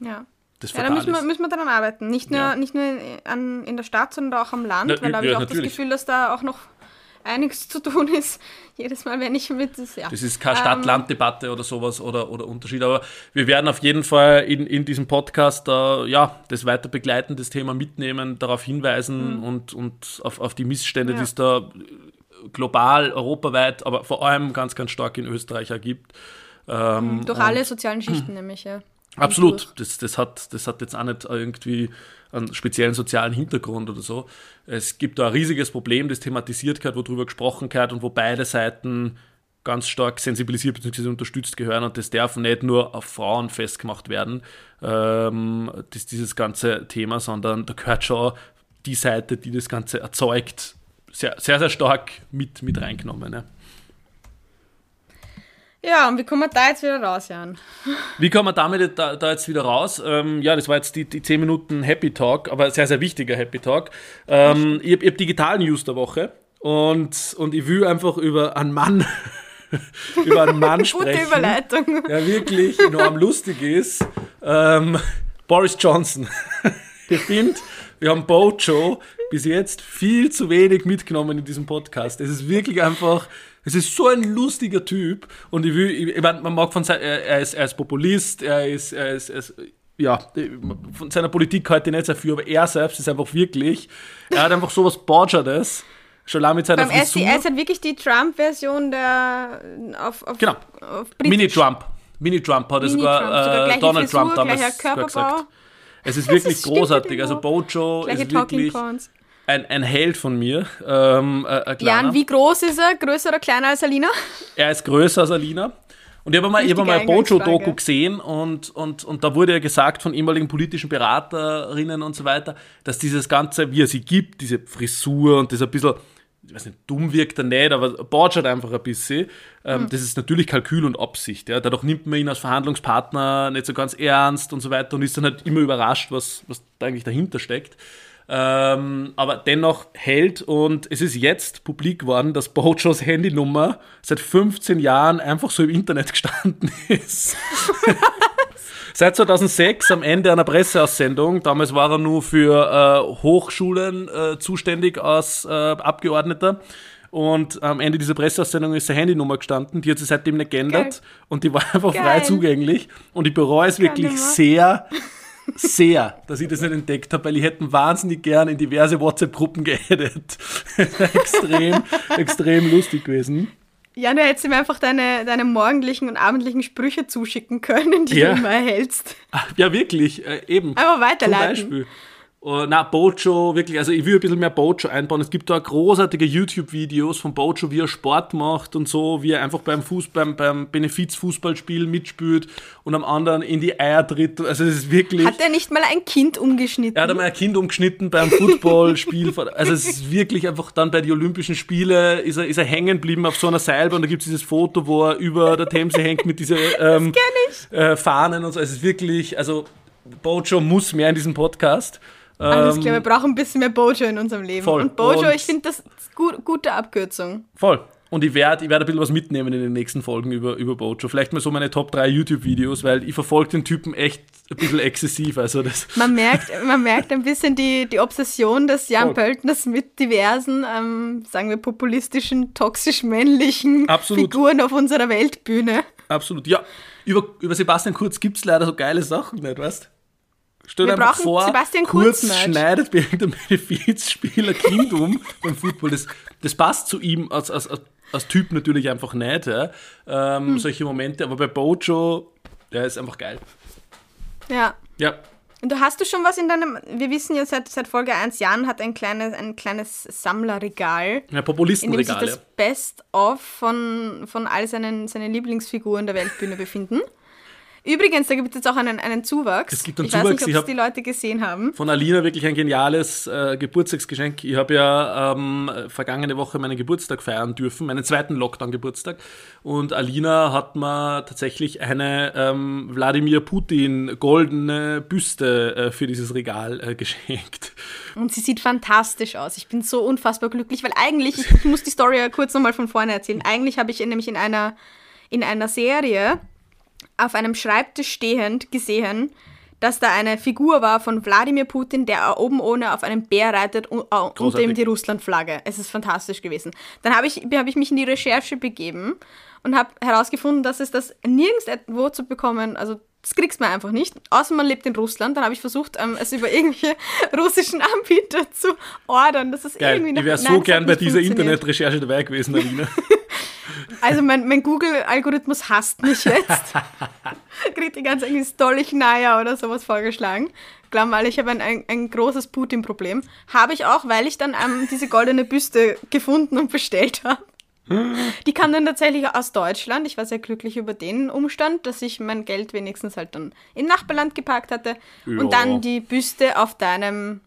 ja. Das ja, da müssen wir, müssen wir daran arbeiten. Nicht nur, ja. nicht nur in, an, in der Stadt, sondern auch am Land, Na, weil da habe ich auch das Gefühl, dass da auch noch einiges zu tun ist. (laughs) Jedes Mal, wenn ich mit. Das, ja. das ist keine ähm, Stadt-Land-Debatte oder sowas oder, oder Unterschied, aber wir werden auf jeden Fall in, in diesem Podcast äh, ja, das weiter begleiten, das Thema mitnehmen, darauf hinweisen mhm. und, und auf, auf die Missstände, ja. die es da global, europaweit, aber vor allem ganz, ganz stark in Österreich ergibt. Ähm, mhm, Durch alle sozialen Schichten nämlich, ja. Absolut. Das, das, hat, das hat jetzt auch nicht irgendwie einen speziellen sozialen Hintergrund oder so. Es gibt da ein riesiges Problem, das thematisiert gehört, worüber gesprochen gehört und wo beide Seiten ganz stark sensibilisiert bzw. unterstützt gehören und das darf nicht nur auf Frauen festgemacht werden, ähm, das, dieses ganze Thema, sondern da gehört schon die Seite, die das Ganze erzeugt, sehr, sehr, sehr stark mit, mit reingenommen. Ne? Ja, und wie kommen wir da jetzt wieder raus, Jan? Wie kommen wir damit da, da jetzt wieder raus? Ähm, ja, das war jetzt die, die 10 Minuten Happy Talk, aber sehr, sehr wichtiger Happy Talk. Ähm, ich habe hab digital News der Woche und, und ich will einfach über einen Mann, (laughs) über einen Mann sprechen. Gute Überleitung. Der wirklich enorm lustig ist. Ähm, Boris Johnson. (laughs) ich finde, wir haben Bojo bis jetzt viel zu wenig mitgenommen in diesem Podcast. Es ist wirklich einfach es ist so ein lustiger Typ und ich will, ich, ich man mag von er, ist, er ist Populist, er ist, er ist, er ist ja, von seiner Politik heute nicht sehr viel, aber er selbst ist einfach wirklich, er hat einfach sowas Borgerdes. Schon lange mit seiner Frisur. Er ist halt wirklich die Trump-Version der auf, auf, genau. auf Mini-Trump. Mini-Trump hat er sogar, äh, Donald Frisur, Trump damals gesagt. Es ist (laughs) wirklich ist großartig. Also Bojo ist wirklich... Points ein, ein Held von mir. Ähm, äh, Jan, wie groß ist er? Größer oder kleiner als Alina? Er ist größer als Alina. Und ich habe mal, ich hab mal ein Bojo-Doku gesehen und, und, und da wurde ja gesagt von ehemaligen politischen Beraterinnen und so weiter, dass dieses Ganze, wie er sie gibt, diese Frisur und das ein bisschen, ich weiß nicht, dumm wirkt er nicht, aber borgert einfach ein bisschen. Ähm, mhm. Das ist natürlich Kalkül und Absicht. Ja. Dadurch nimmt man ihn als Verhandlungspartner nicht so ganz ernst und so weiter und ist dann halt immer überrascht, was, was da eigentlich dahinter steckt ähm, aber dennoch hält und es ist jetzt publik geworden, dass Bojos Handynummer seit 15 Jahren einfach so im Internet (laughs) gestanden ist. (laughs) Seit 2006 am Ende einer Presseaussendung, damals war er nur für äh, Hochschulen äh, zuständig als äh, Abgeordneter. Und am Ende dieser Presseaussendung ist seine Handynummer gestanden, die hat sie seitdem nicht geändert Geil. und die war (laughs) einfach Geil. frei zugänglich. Und ich bereue es wirklich sehr, sehr, (laughs) dass ich das nicht entdeckt habe, weil ich hätte wahnsinnig gern in diverse WhatsApp-Gruppen (laughs) geaddet. extrem, extrem lustig gewesen. Ja, du hättest ihm einfach deine, deine morgendlichen und abendlichen Sprüche zuschicken können, die ja. du immer erhältst. Ja, wirklich, äh, eben. Einfach weiterleiten. Zum Beispiel. Uh, na, Bojo, wirklich, also ich will ein bisschen mehr Bojo einbauen. Es gibt da großartige YouTube-Videos von Bojo, wie er Sport macht und so, wie er einfach beim Fußball, beim, beim Benefiz-Fußballspiel mitspielt und am anderen in die Eier tritt. Also es ist wirklich. Hat er nicht mal ein Kind umgeschnitten? Er hat einmal ein Kind umgeschnitten beim Footballspiel. (laughs) also es ist wirklich einfach dann bei den Olympischen Spielen ist er, ist er hängen geblieben auf so einer Seilbahn. Da gibt es dieses Foto, wo er über der Themse hängt mit diesen ähm, äh, Fahnen und so. Es ist wirklich, also Bojo muss mehr in diesem Podcast. Alles klar, wir ähm, brauchen ein bisschen mehr Bojo in unserem Leben. Voll. Und Bojo, und ich finde das gut, gute Abkürzung. Voll. Und ich werde ich werd ein bisschen was mitnehmen in den nächsten Folgen über, über Bojo. Vielleicht mal so meine Top 3 YouTube-Videos, weil ich verfolge den Typen echt ein bisschen exzessiv. Also das (laughs) man, merkt, man merkt ein bisschen die, die Obsession des Jan Pöltners mit diversen, ähm, sagen wir, populistischen, toxisch-männlichen Figuren auf unserer Weltbühne. Absolut, ja. Über, über Sebastian Kurz gibt es leider so geile Sachen nicht, weißt? Stell dir einfach vor, Sebastian Kurz, Kurz schneidet bei irgendeinem Benefizspieler Kind um beim Football. Das, das passt zu ihm als, als, als Typ natürlich einfach nicht. Ja. Ähm, hm. Solche Momente. Aber bei Bojo, der ist einfach geil. Ja. Ja. Und du hast du schon was in deinem, wir wissen ja seit, seit Folge 1, Jan hat ein kleines, ein kleines Sammlerregal. Ja, Populistenregal. In dem sich das Best-of von, von all seinen, seinen Lieblingsfiguren der Weltbühne befinden. Übrigens, da gibt es jetzt auch einen, einen Zuwachs. Es gibt einen ich Zuwachs. weiß nicht, ob es die Leute gesehen haben. Von Alina wirklich ein geniales äh, Geburtstagsgeschenk. Ich habe ja ähm, vergangene Woche meinen Geburtstag feiern dürfen, meinen zweiten Lockdown-Geburtstag. Und Alina hat mir tatsächlich eine ähm, Wladimir Putin goldene Büste äh, für dieses Regal äh, (laughs) geschenkt. Und sie sieht fantastisch aus. Ich bin so unfassbar glücklich, weil eigentlich, ich, ich muss die Story ja kurz nochmal von vorne erzählen. Eigentlich habe ich nämlich in einer, in einer Serie auf einem Schreibtisch stehend gesehen, dass da eine Figur war von Wladimir Putin, der oben ohne auf einem Bär reitet und uh, unter ihm die Russlandflagge. Es ist fantastisch gewesen. Dann habe ich, hab ich mich in die Recherche begeben und habe herausgefunden, dass es das nirgendwo zu bekommen, also das kriegst man einfach nicht, außer man lebt in Russland. Dann habe ich versucht, ähm, es über irgendwelche (laughs) russischen Anbieter zu ordern. Das ist Geil. irgendwie Ich wäre so gern bei dieser Internetrecherche dabei gewesen, Alina. (laughs) Also mein, mein Google-Algorithmus hasst mich jetzt. (laughs) Kriegt die ganze irgendwie Stollich Naja oder sowas vorgeschlagen. Glauben alle, ich habe ein, ein, ein großes Putin-Problem. Habe ich auch, weil ich dann ähm, diese goldene Büste gefunden und bestellt habe. Die kam dann tatsächlich aus Deutschland. Ich war sehr glücklich über den Umstand, dass ich mein Geld wenigstens halt dann in Nachbarland geparkt hatte. Ja. Und dann die Büste auf deinem,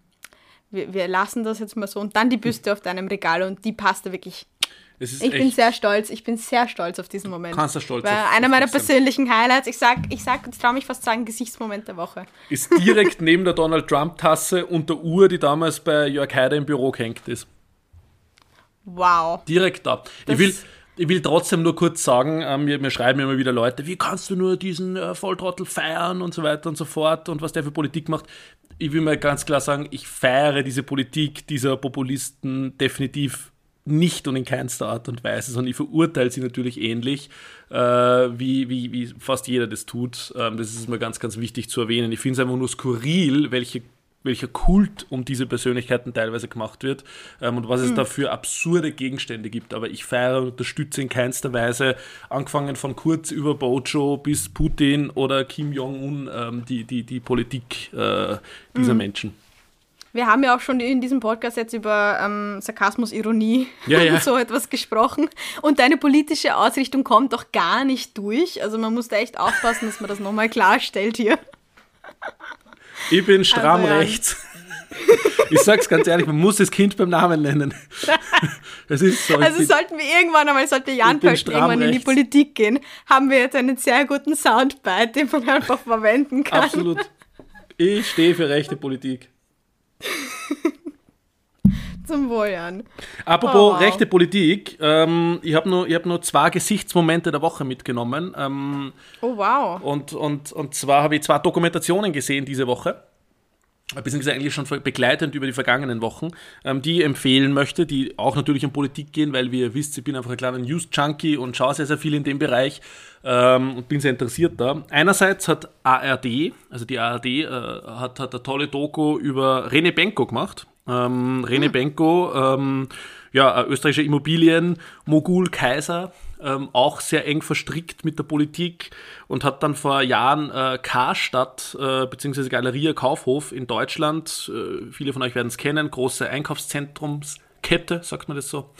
wir, wir, lassen das jetzt mal so, und dann die Büste auf deinem Regal und die passte wirklich ich bin sehr stolz, ich bin sehr stolz auf diesen Moment. Kannst du stolz Weil einer meiner persönlichen Highlights, ich sag, ich sag, ich traue mich fast sagen, Gesichtsmoment der Woche. Ist direkt neben der Donald Trump Tasse und der Uhr, die damals bei Jörg Haider im Büro gehängt ist. Wow. Direkt da. ich will, ich will trotzdem nur kurz sagen, äh, mir, mir, schreiben immer wieder Leute, wie kannst du nur diesen äh, Volltrottel feiern und so weiter und so fort und was der für Politik macht. Ich will mal ganz klar sagen, ich feiere diese Politik dieser Populisten definitiv nicht und in keinster Art und Weise, sondern ich verurteile sie natürlich ähnlich, äh, wie, wie, wie fast jeder das tut. Ähm, das ist mir ganz, ganz wichtig zu erwähnen. Ich finde es einfach nur skurril, welche welcher Kult um diese Persönlichkeiten teilweise gemacht wird ähm, und was es mhm. da für absurde Gegenstände gibt. Aber ich feiere und unterstütze in keinster Weise, angefangen von Kurz über Bojo bis Putin oder Kim Jong-un, ähm, die, die, die Politik äh, dieser mhm. Menschen. Wir haben ja auch schon in diesem Podcast jetzt über ähm, Sarkasmus, Ironie ja, ja. (laughs) und so etwas gesprochen. Und deine politische Ausrichtung kommt doch gar nicht durch. Also man muss da echt aufpassen, dass man das nochmal klarstellt hier. Ich bin stramm also, ja. rechts. Ich sag's ganz ehrlich, man muss das Kind beim Namen nennen. (laughs) Das ist so, also sollten wir irgendwann einmal, sollte Jan Pölten irgendwann rechts. in die Politik gehen, haben wir jetzt einen sehr guten Soundbite, den man einfach verwenden kann. Absolut. Ich stehe für rechte Politik. (laughs) Zum Wohl. Apropos oh, rechte Politik, ähm, ich habe nur, hab nur zwei Gesichtsmomente der Woche mitgenommen. Ähm, oh, wow. Und, und, und zwar habe ich zwei Dokumentationen gesehen diese Woche beziehungsweise eigentlich schon begleitend über die vergangenen Wochen, ähm, die ich empfehlen möchte, die auch natürlich um Politik gehen, weil wie ihr wisst, ich bin einfach ein kleiner News-Junkie und schaue sehr, sehr viel in dem Bereich ähm, und bin sehr interessiert da. Einerseits hat ARD, also die ARD, äh, hat, hat eine tolle Doku über Rene Benko gemacht. Ähm, Rene hm. Benko, ähm, ja, österreichischer Immobilienmogul Kaiser, ähm, auch sehr eng verstrickt mit der Politik und hat dann vor Jahren äh, Karstadt äh, bzw. Galeria Kaufhof in Deutschland, äh, viele von euch werden es kennen, große Einkaufszentrumskette, sagt man das so,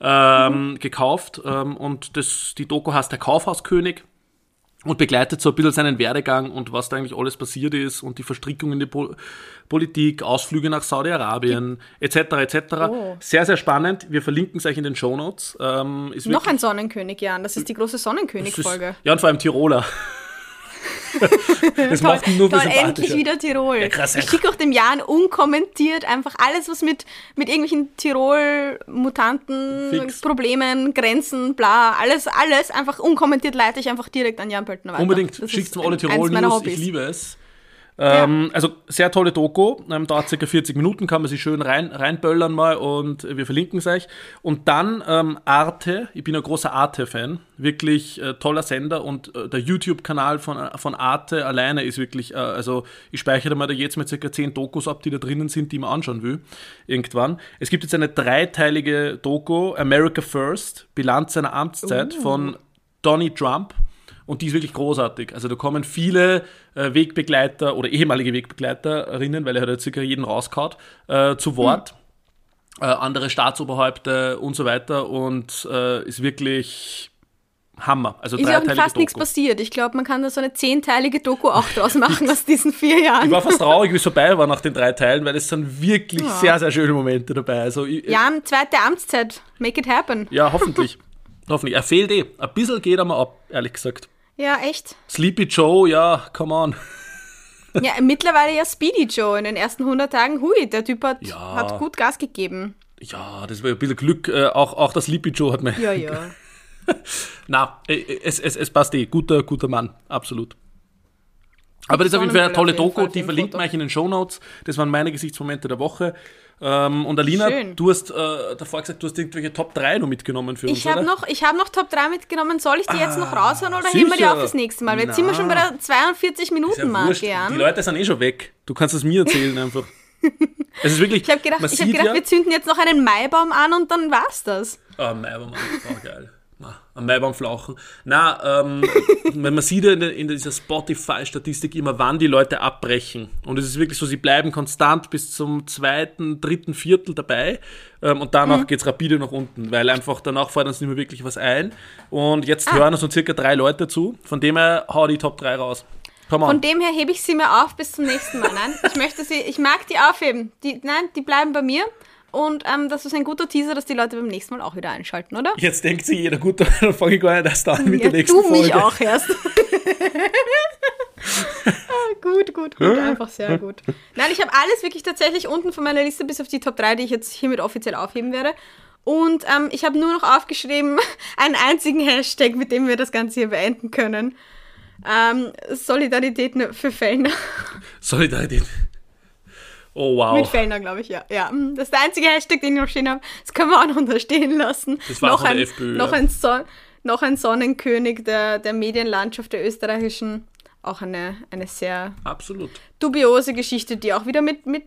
ähm, mhm. gekauft. Ähm, und das, die Doku heißt Der Kaufhauskönig und begleitet so ein bisschen seinen Werdegang und was da eigentlich alles passiert ist und die Verstrickung in die po Politik, Ausflüge nach Saudi-Arabien etc. etc. Oh. Sehr, sehr spannend. Wir verlinken es euch in den Shownotes. Ähm, Noch ein Sonnenkönig, Jan. Das ist die große Sonnenkönig-Folge. Ja, und vor allem Tiroler. (laughs) das macht ihn nur toll, endlich wieder Tirol. Ja, krass, ich schicke auch dem Jan unkommentiert einfach alles, was mit, mit irgendwelchen Tirol-Mutanten, Problemen, Grenzen, bla, alles, alles einfach unkommentiert leite ich einfach direkt an Jan Pöltner weiter. Unbedingt, schickt mir alle Tirol-News, ich liebe es. Ähm, ja. Also sehr tolle Doku, ähm, dauert circa 40 Minuten, kann man sich schön rein, reinböllern mal und wir verlinken es euch. Und dann ähm, Arte, ich bin ein großer Arte-Fan, wirklich äh, toller Sender und äh, der YouTube-Kanal von, von Arte alleine ist wirklich, äh, also ich speichere mal da jetzt mit circa 10 Dokus ab, die da drinnen sind, die man anschauen will, irgendwann. Es gibt jetzt eine dreiteilige Doku, America First, Bilanz seiner Amtszeit uh. von Donny Trump und die ist wirklich großartig. Also da kommen viele äh, Wegbegleiter oder ehemalige Wegbegleiterinnen, weil er hat jetzt circa jeden rauskaut, äh, zu Wort. Mhm. Äh, andere Staatsoberhäupter und so weiter und äh, ist wirklich Hammer. Also ist ja auch fast Doku. nichts passiert. Ich glaube, man kann da so eine zehnteilige Doku auch (laughs) draus machen aus diesen vier Jahren. Ich war fast traurig, wie es vorbei war nach den drei Teilen, weil es sind wirklich ja. sehr, sehr schöne Momente dabei. Also, ich, ja, zweite Amtszeit. Make it happen. Ja, hoffentlich. (laughs) hoffentlich. Er fehlt eh. Ein bisschen geht er mal ab, ehrlich gesagt. Ja, echt. Sleepy Joe, ja, come on. (laughs) ja, mittlerweile ja Speedy Joe. In den ersten 100 Tagen, hui, der Typ hat, ja. hat gut Gas gegeben. Ja, das war ein bisschen Glück. Äh, auch, auch der Sleepy Joe hat mir. Ja, (laughs) ja. Na, äh, es, es, es passt eh. Guter, guter Mann, absolut. Aber das ist auf jeden Fall eine tolle Doku, die verlinkt man euch in den Show Notes. Das waren meine Gesichtsmomente der Woche. Ähm, und Alina, Schön. du hast äh, davor gesagt, du hast irgendwelche Top 3 noch mitgenommen für ich uns, hab Noch, ich habe noch Top 3 mitgenommen. Soll ich die ah, jetzt noch ah, raushauen oder heben wir die auf das nächste Mal? Jetzt sind wir schon bei der 42 Minuten Marke. Ja die Leute sind eh schon weg. Du kannst es mir erzählen (laughs) einfach. es ist wirklich. Ich habe gedacht, ich hab gedacht ja, wir zünden jetzt noch einen Maibaum an und dann war's das. Ah, Maibaum, oh, geil am Maibaum flauchen. Na, ähm, (laughs) man sieht ja in, in dieser Spotify-Statistik immer, wann die Leute abbrechen. Und es ist wirklich so, sie bleiben konstant bis zum zweiten, dritten Viertel dabei. Ähm, und danach mhm. geht es rapide nach unten, weil einfach danach fordern sie nicht mehr wirklich was ein. Und jetzt ah. hören so circa drei Leute zu. Von dem her hau die Top 3 raus. Von dem her hebe ich sie mir auf bis zum nächsten Mal. Nein, ich möchte sie, ich mag die aufheben. Die, nein, die bleiben bei mir. Und ähm, das ist ein guter Teaser, dass die Leute beim nächsten Mal auch wieder einschalten, oder? Jetzt denkt sich jeder, gut, (laughs) dann fange ich gar nicht erst an mit ja, der nächsten du Folge. Du mich auch erst. (laughs) ah, gut, gut, gut, einfach sehr gut. Nein, ich habe alles wirklich tatsächlich unten von meiner Liste bis auf die Top 3, die ich jetzt hiermit offiziell aufheben werde. Und ähm, ich habe nur noch aufgeschrieben, (laughs) einen einzigen Hashtag, mit dem wir das Ganze hier beenden können. Ähm, Solidarität für Fellner. Solidarität. Oh, wow. Mit Fellner, glaube ich, ja. ja. Mm, das ist der einzige Hashtag, den ich noch stehen habe. Das können wir auch noch unterstehen lassen. Das war noch ein, FPÖ, noch, ja. ein so noch ein Sonnenkönig der, der Medienlandschaft der österreichischen. Auch eine, eine sehr Absolut. dubiose Geschichte, die auch wieder mit, mit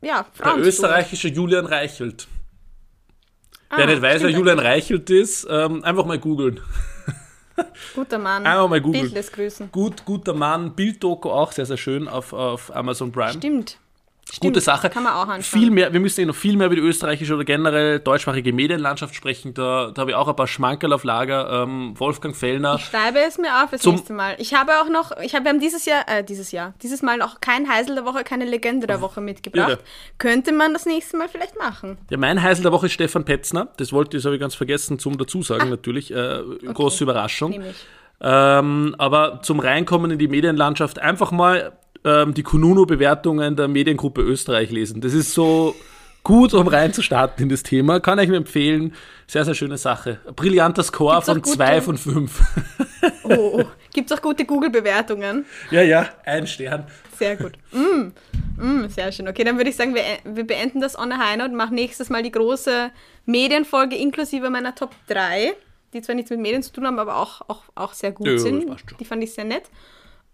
ja, Frauen Der österreichische Julian Reichelt. Ah, Wer nicht weiß, wer Julian Reichelt ist, ähm, einfach mal googeln. Guter Mann. (laughs) Einfach mal googeln. Bildles Grüßen. Gut, guter Mann. Bilddoku auch sehr, sehr schön auf, auf Amazon Prime. Stimmt. Stimmt, Gute Sache. Kann man auch anschauen. Viel mehr, wir müssen eh noch viel mehr über die österreichische oder generell deutschsprachige Medienlandschaft sprechen. Da, da habe ich auch ein paar Schmankerl auf Lager. Ähm, Wolfgang Fellner. Ich schreibe es mir auf das Zum nächste Mal. Ich habe auch noch, ich habe, wir haben dieses Jahr, äh, dieses Jahr, dieses Mal noch kein Heisel der Woche, keine Legende der Woche mitgebracht. Irre. Könnte man das nächste Mal vielleicht machen? Ja, mein Heisel der Woche ist Stefan Petzner. Das wollte ich, das habe ich ganz vergessen zum Dazusagen ah. natürlich. Äh, okay. Große Überraschung. Ähm, aber zum Reinkommen in die Medienlandschaft einfach mal ähm, die Kununu-Bewertungen der Mediengruppe Österreich lesen. Das ist so gut, um reinzustarten in das Thema. Kann ich mir empfehlen. Sehr, sehr schöne Sache. Brillanter Score Gibt's von 2 von 5. Oh, oh. Gibt es auch gute Google-Bewertungen? Ja, ja, ein Stern. Sehr gut. Mm, mm, sehr schön. Okay, dann würde ich sagen, wir, wir beenden das on a high note und machen nächstes Mal die große Medienfolge inklusive meiner Top 3, die zwar nichts mit Medien zu tun haben, aber auch, auch, auch sehr gut ja, sind. Die fand ich sehr nett.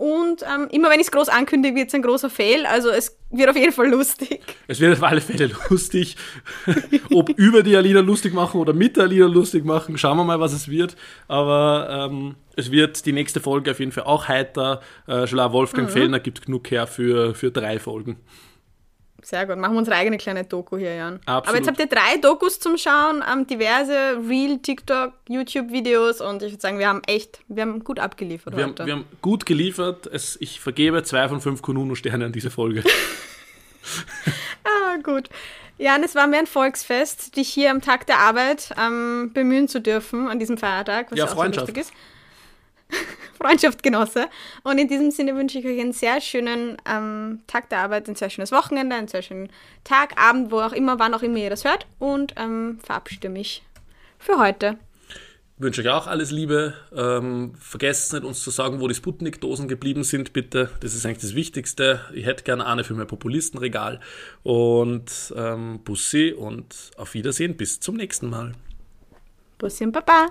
Und ähm, immer wenn ich es groß ankündige, wird es ein großer Fail. Also es wird auf jeden Fall lustig. Es wird auf alle Fälle lustig. (laughs) Ob über die Alina lustig machen oder mit der Alina lustig machen, schauen wir mal, was es wird. Aber ähm, es wird die nächste Folge auf jeden Fall auch heiter. Äh, Wolfgang mhm. Fellner gibt genug her für, für drei Folgen. Sehr gut. Machen wir unsere eigene kleine Doku hier, Jan. Absolut. Aber jetzt habt ihr drei Dokus zum Schauen, ähm, diverse Real, TikTok, YouTube-Videos und ich würde sagen, wir haben echt, wir haben gut abgeliefert wir heute. Haben, wir haben gut geliefert. Es, ich vergebe zwei von fünf Konuno-Sterne an diese Folge. (laughs) ah, gut. Jan, es war mir ein Volksfest, dich hier am Tag der Arbeit ähm, bemühen zu dürfen, an diesem Feiertag, was ja, auch Freundschaft. so ist. (laughs) Freundschaft genosse. Und in diesem Sinne wünsche ich euch einen sehr schönen ähm, Tag der Arbeit, ein sehr schönes Wochenende, einen sehr schönen Tag, Abend, wo auch immer, wann auch immer ihr das hört. Und ähm, verabschiede mich für heute. Ich wünsche euch auch alles Liebe. Ähm, vergesst nicht, uns zu sagen, wo die Sputnik-Dosen geblieben sind, bitte. Das ist eigentlich das Wichtigste. Ich hätte gerne eine für mein Populistenregal. Und ähm, Bussi und auf Wiedersehen. Bis zum nächsten Mal. Bussi und Baba.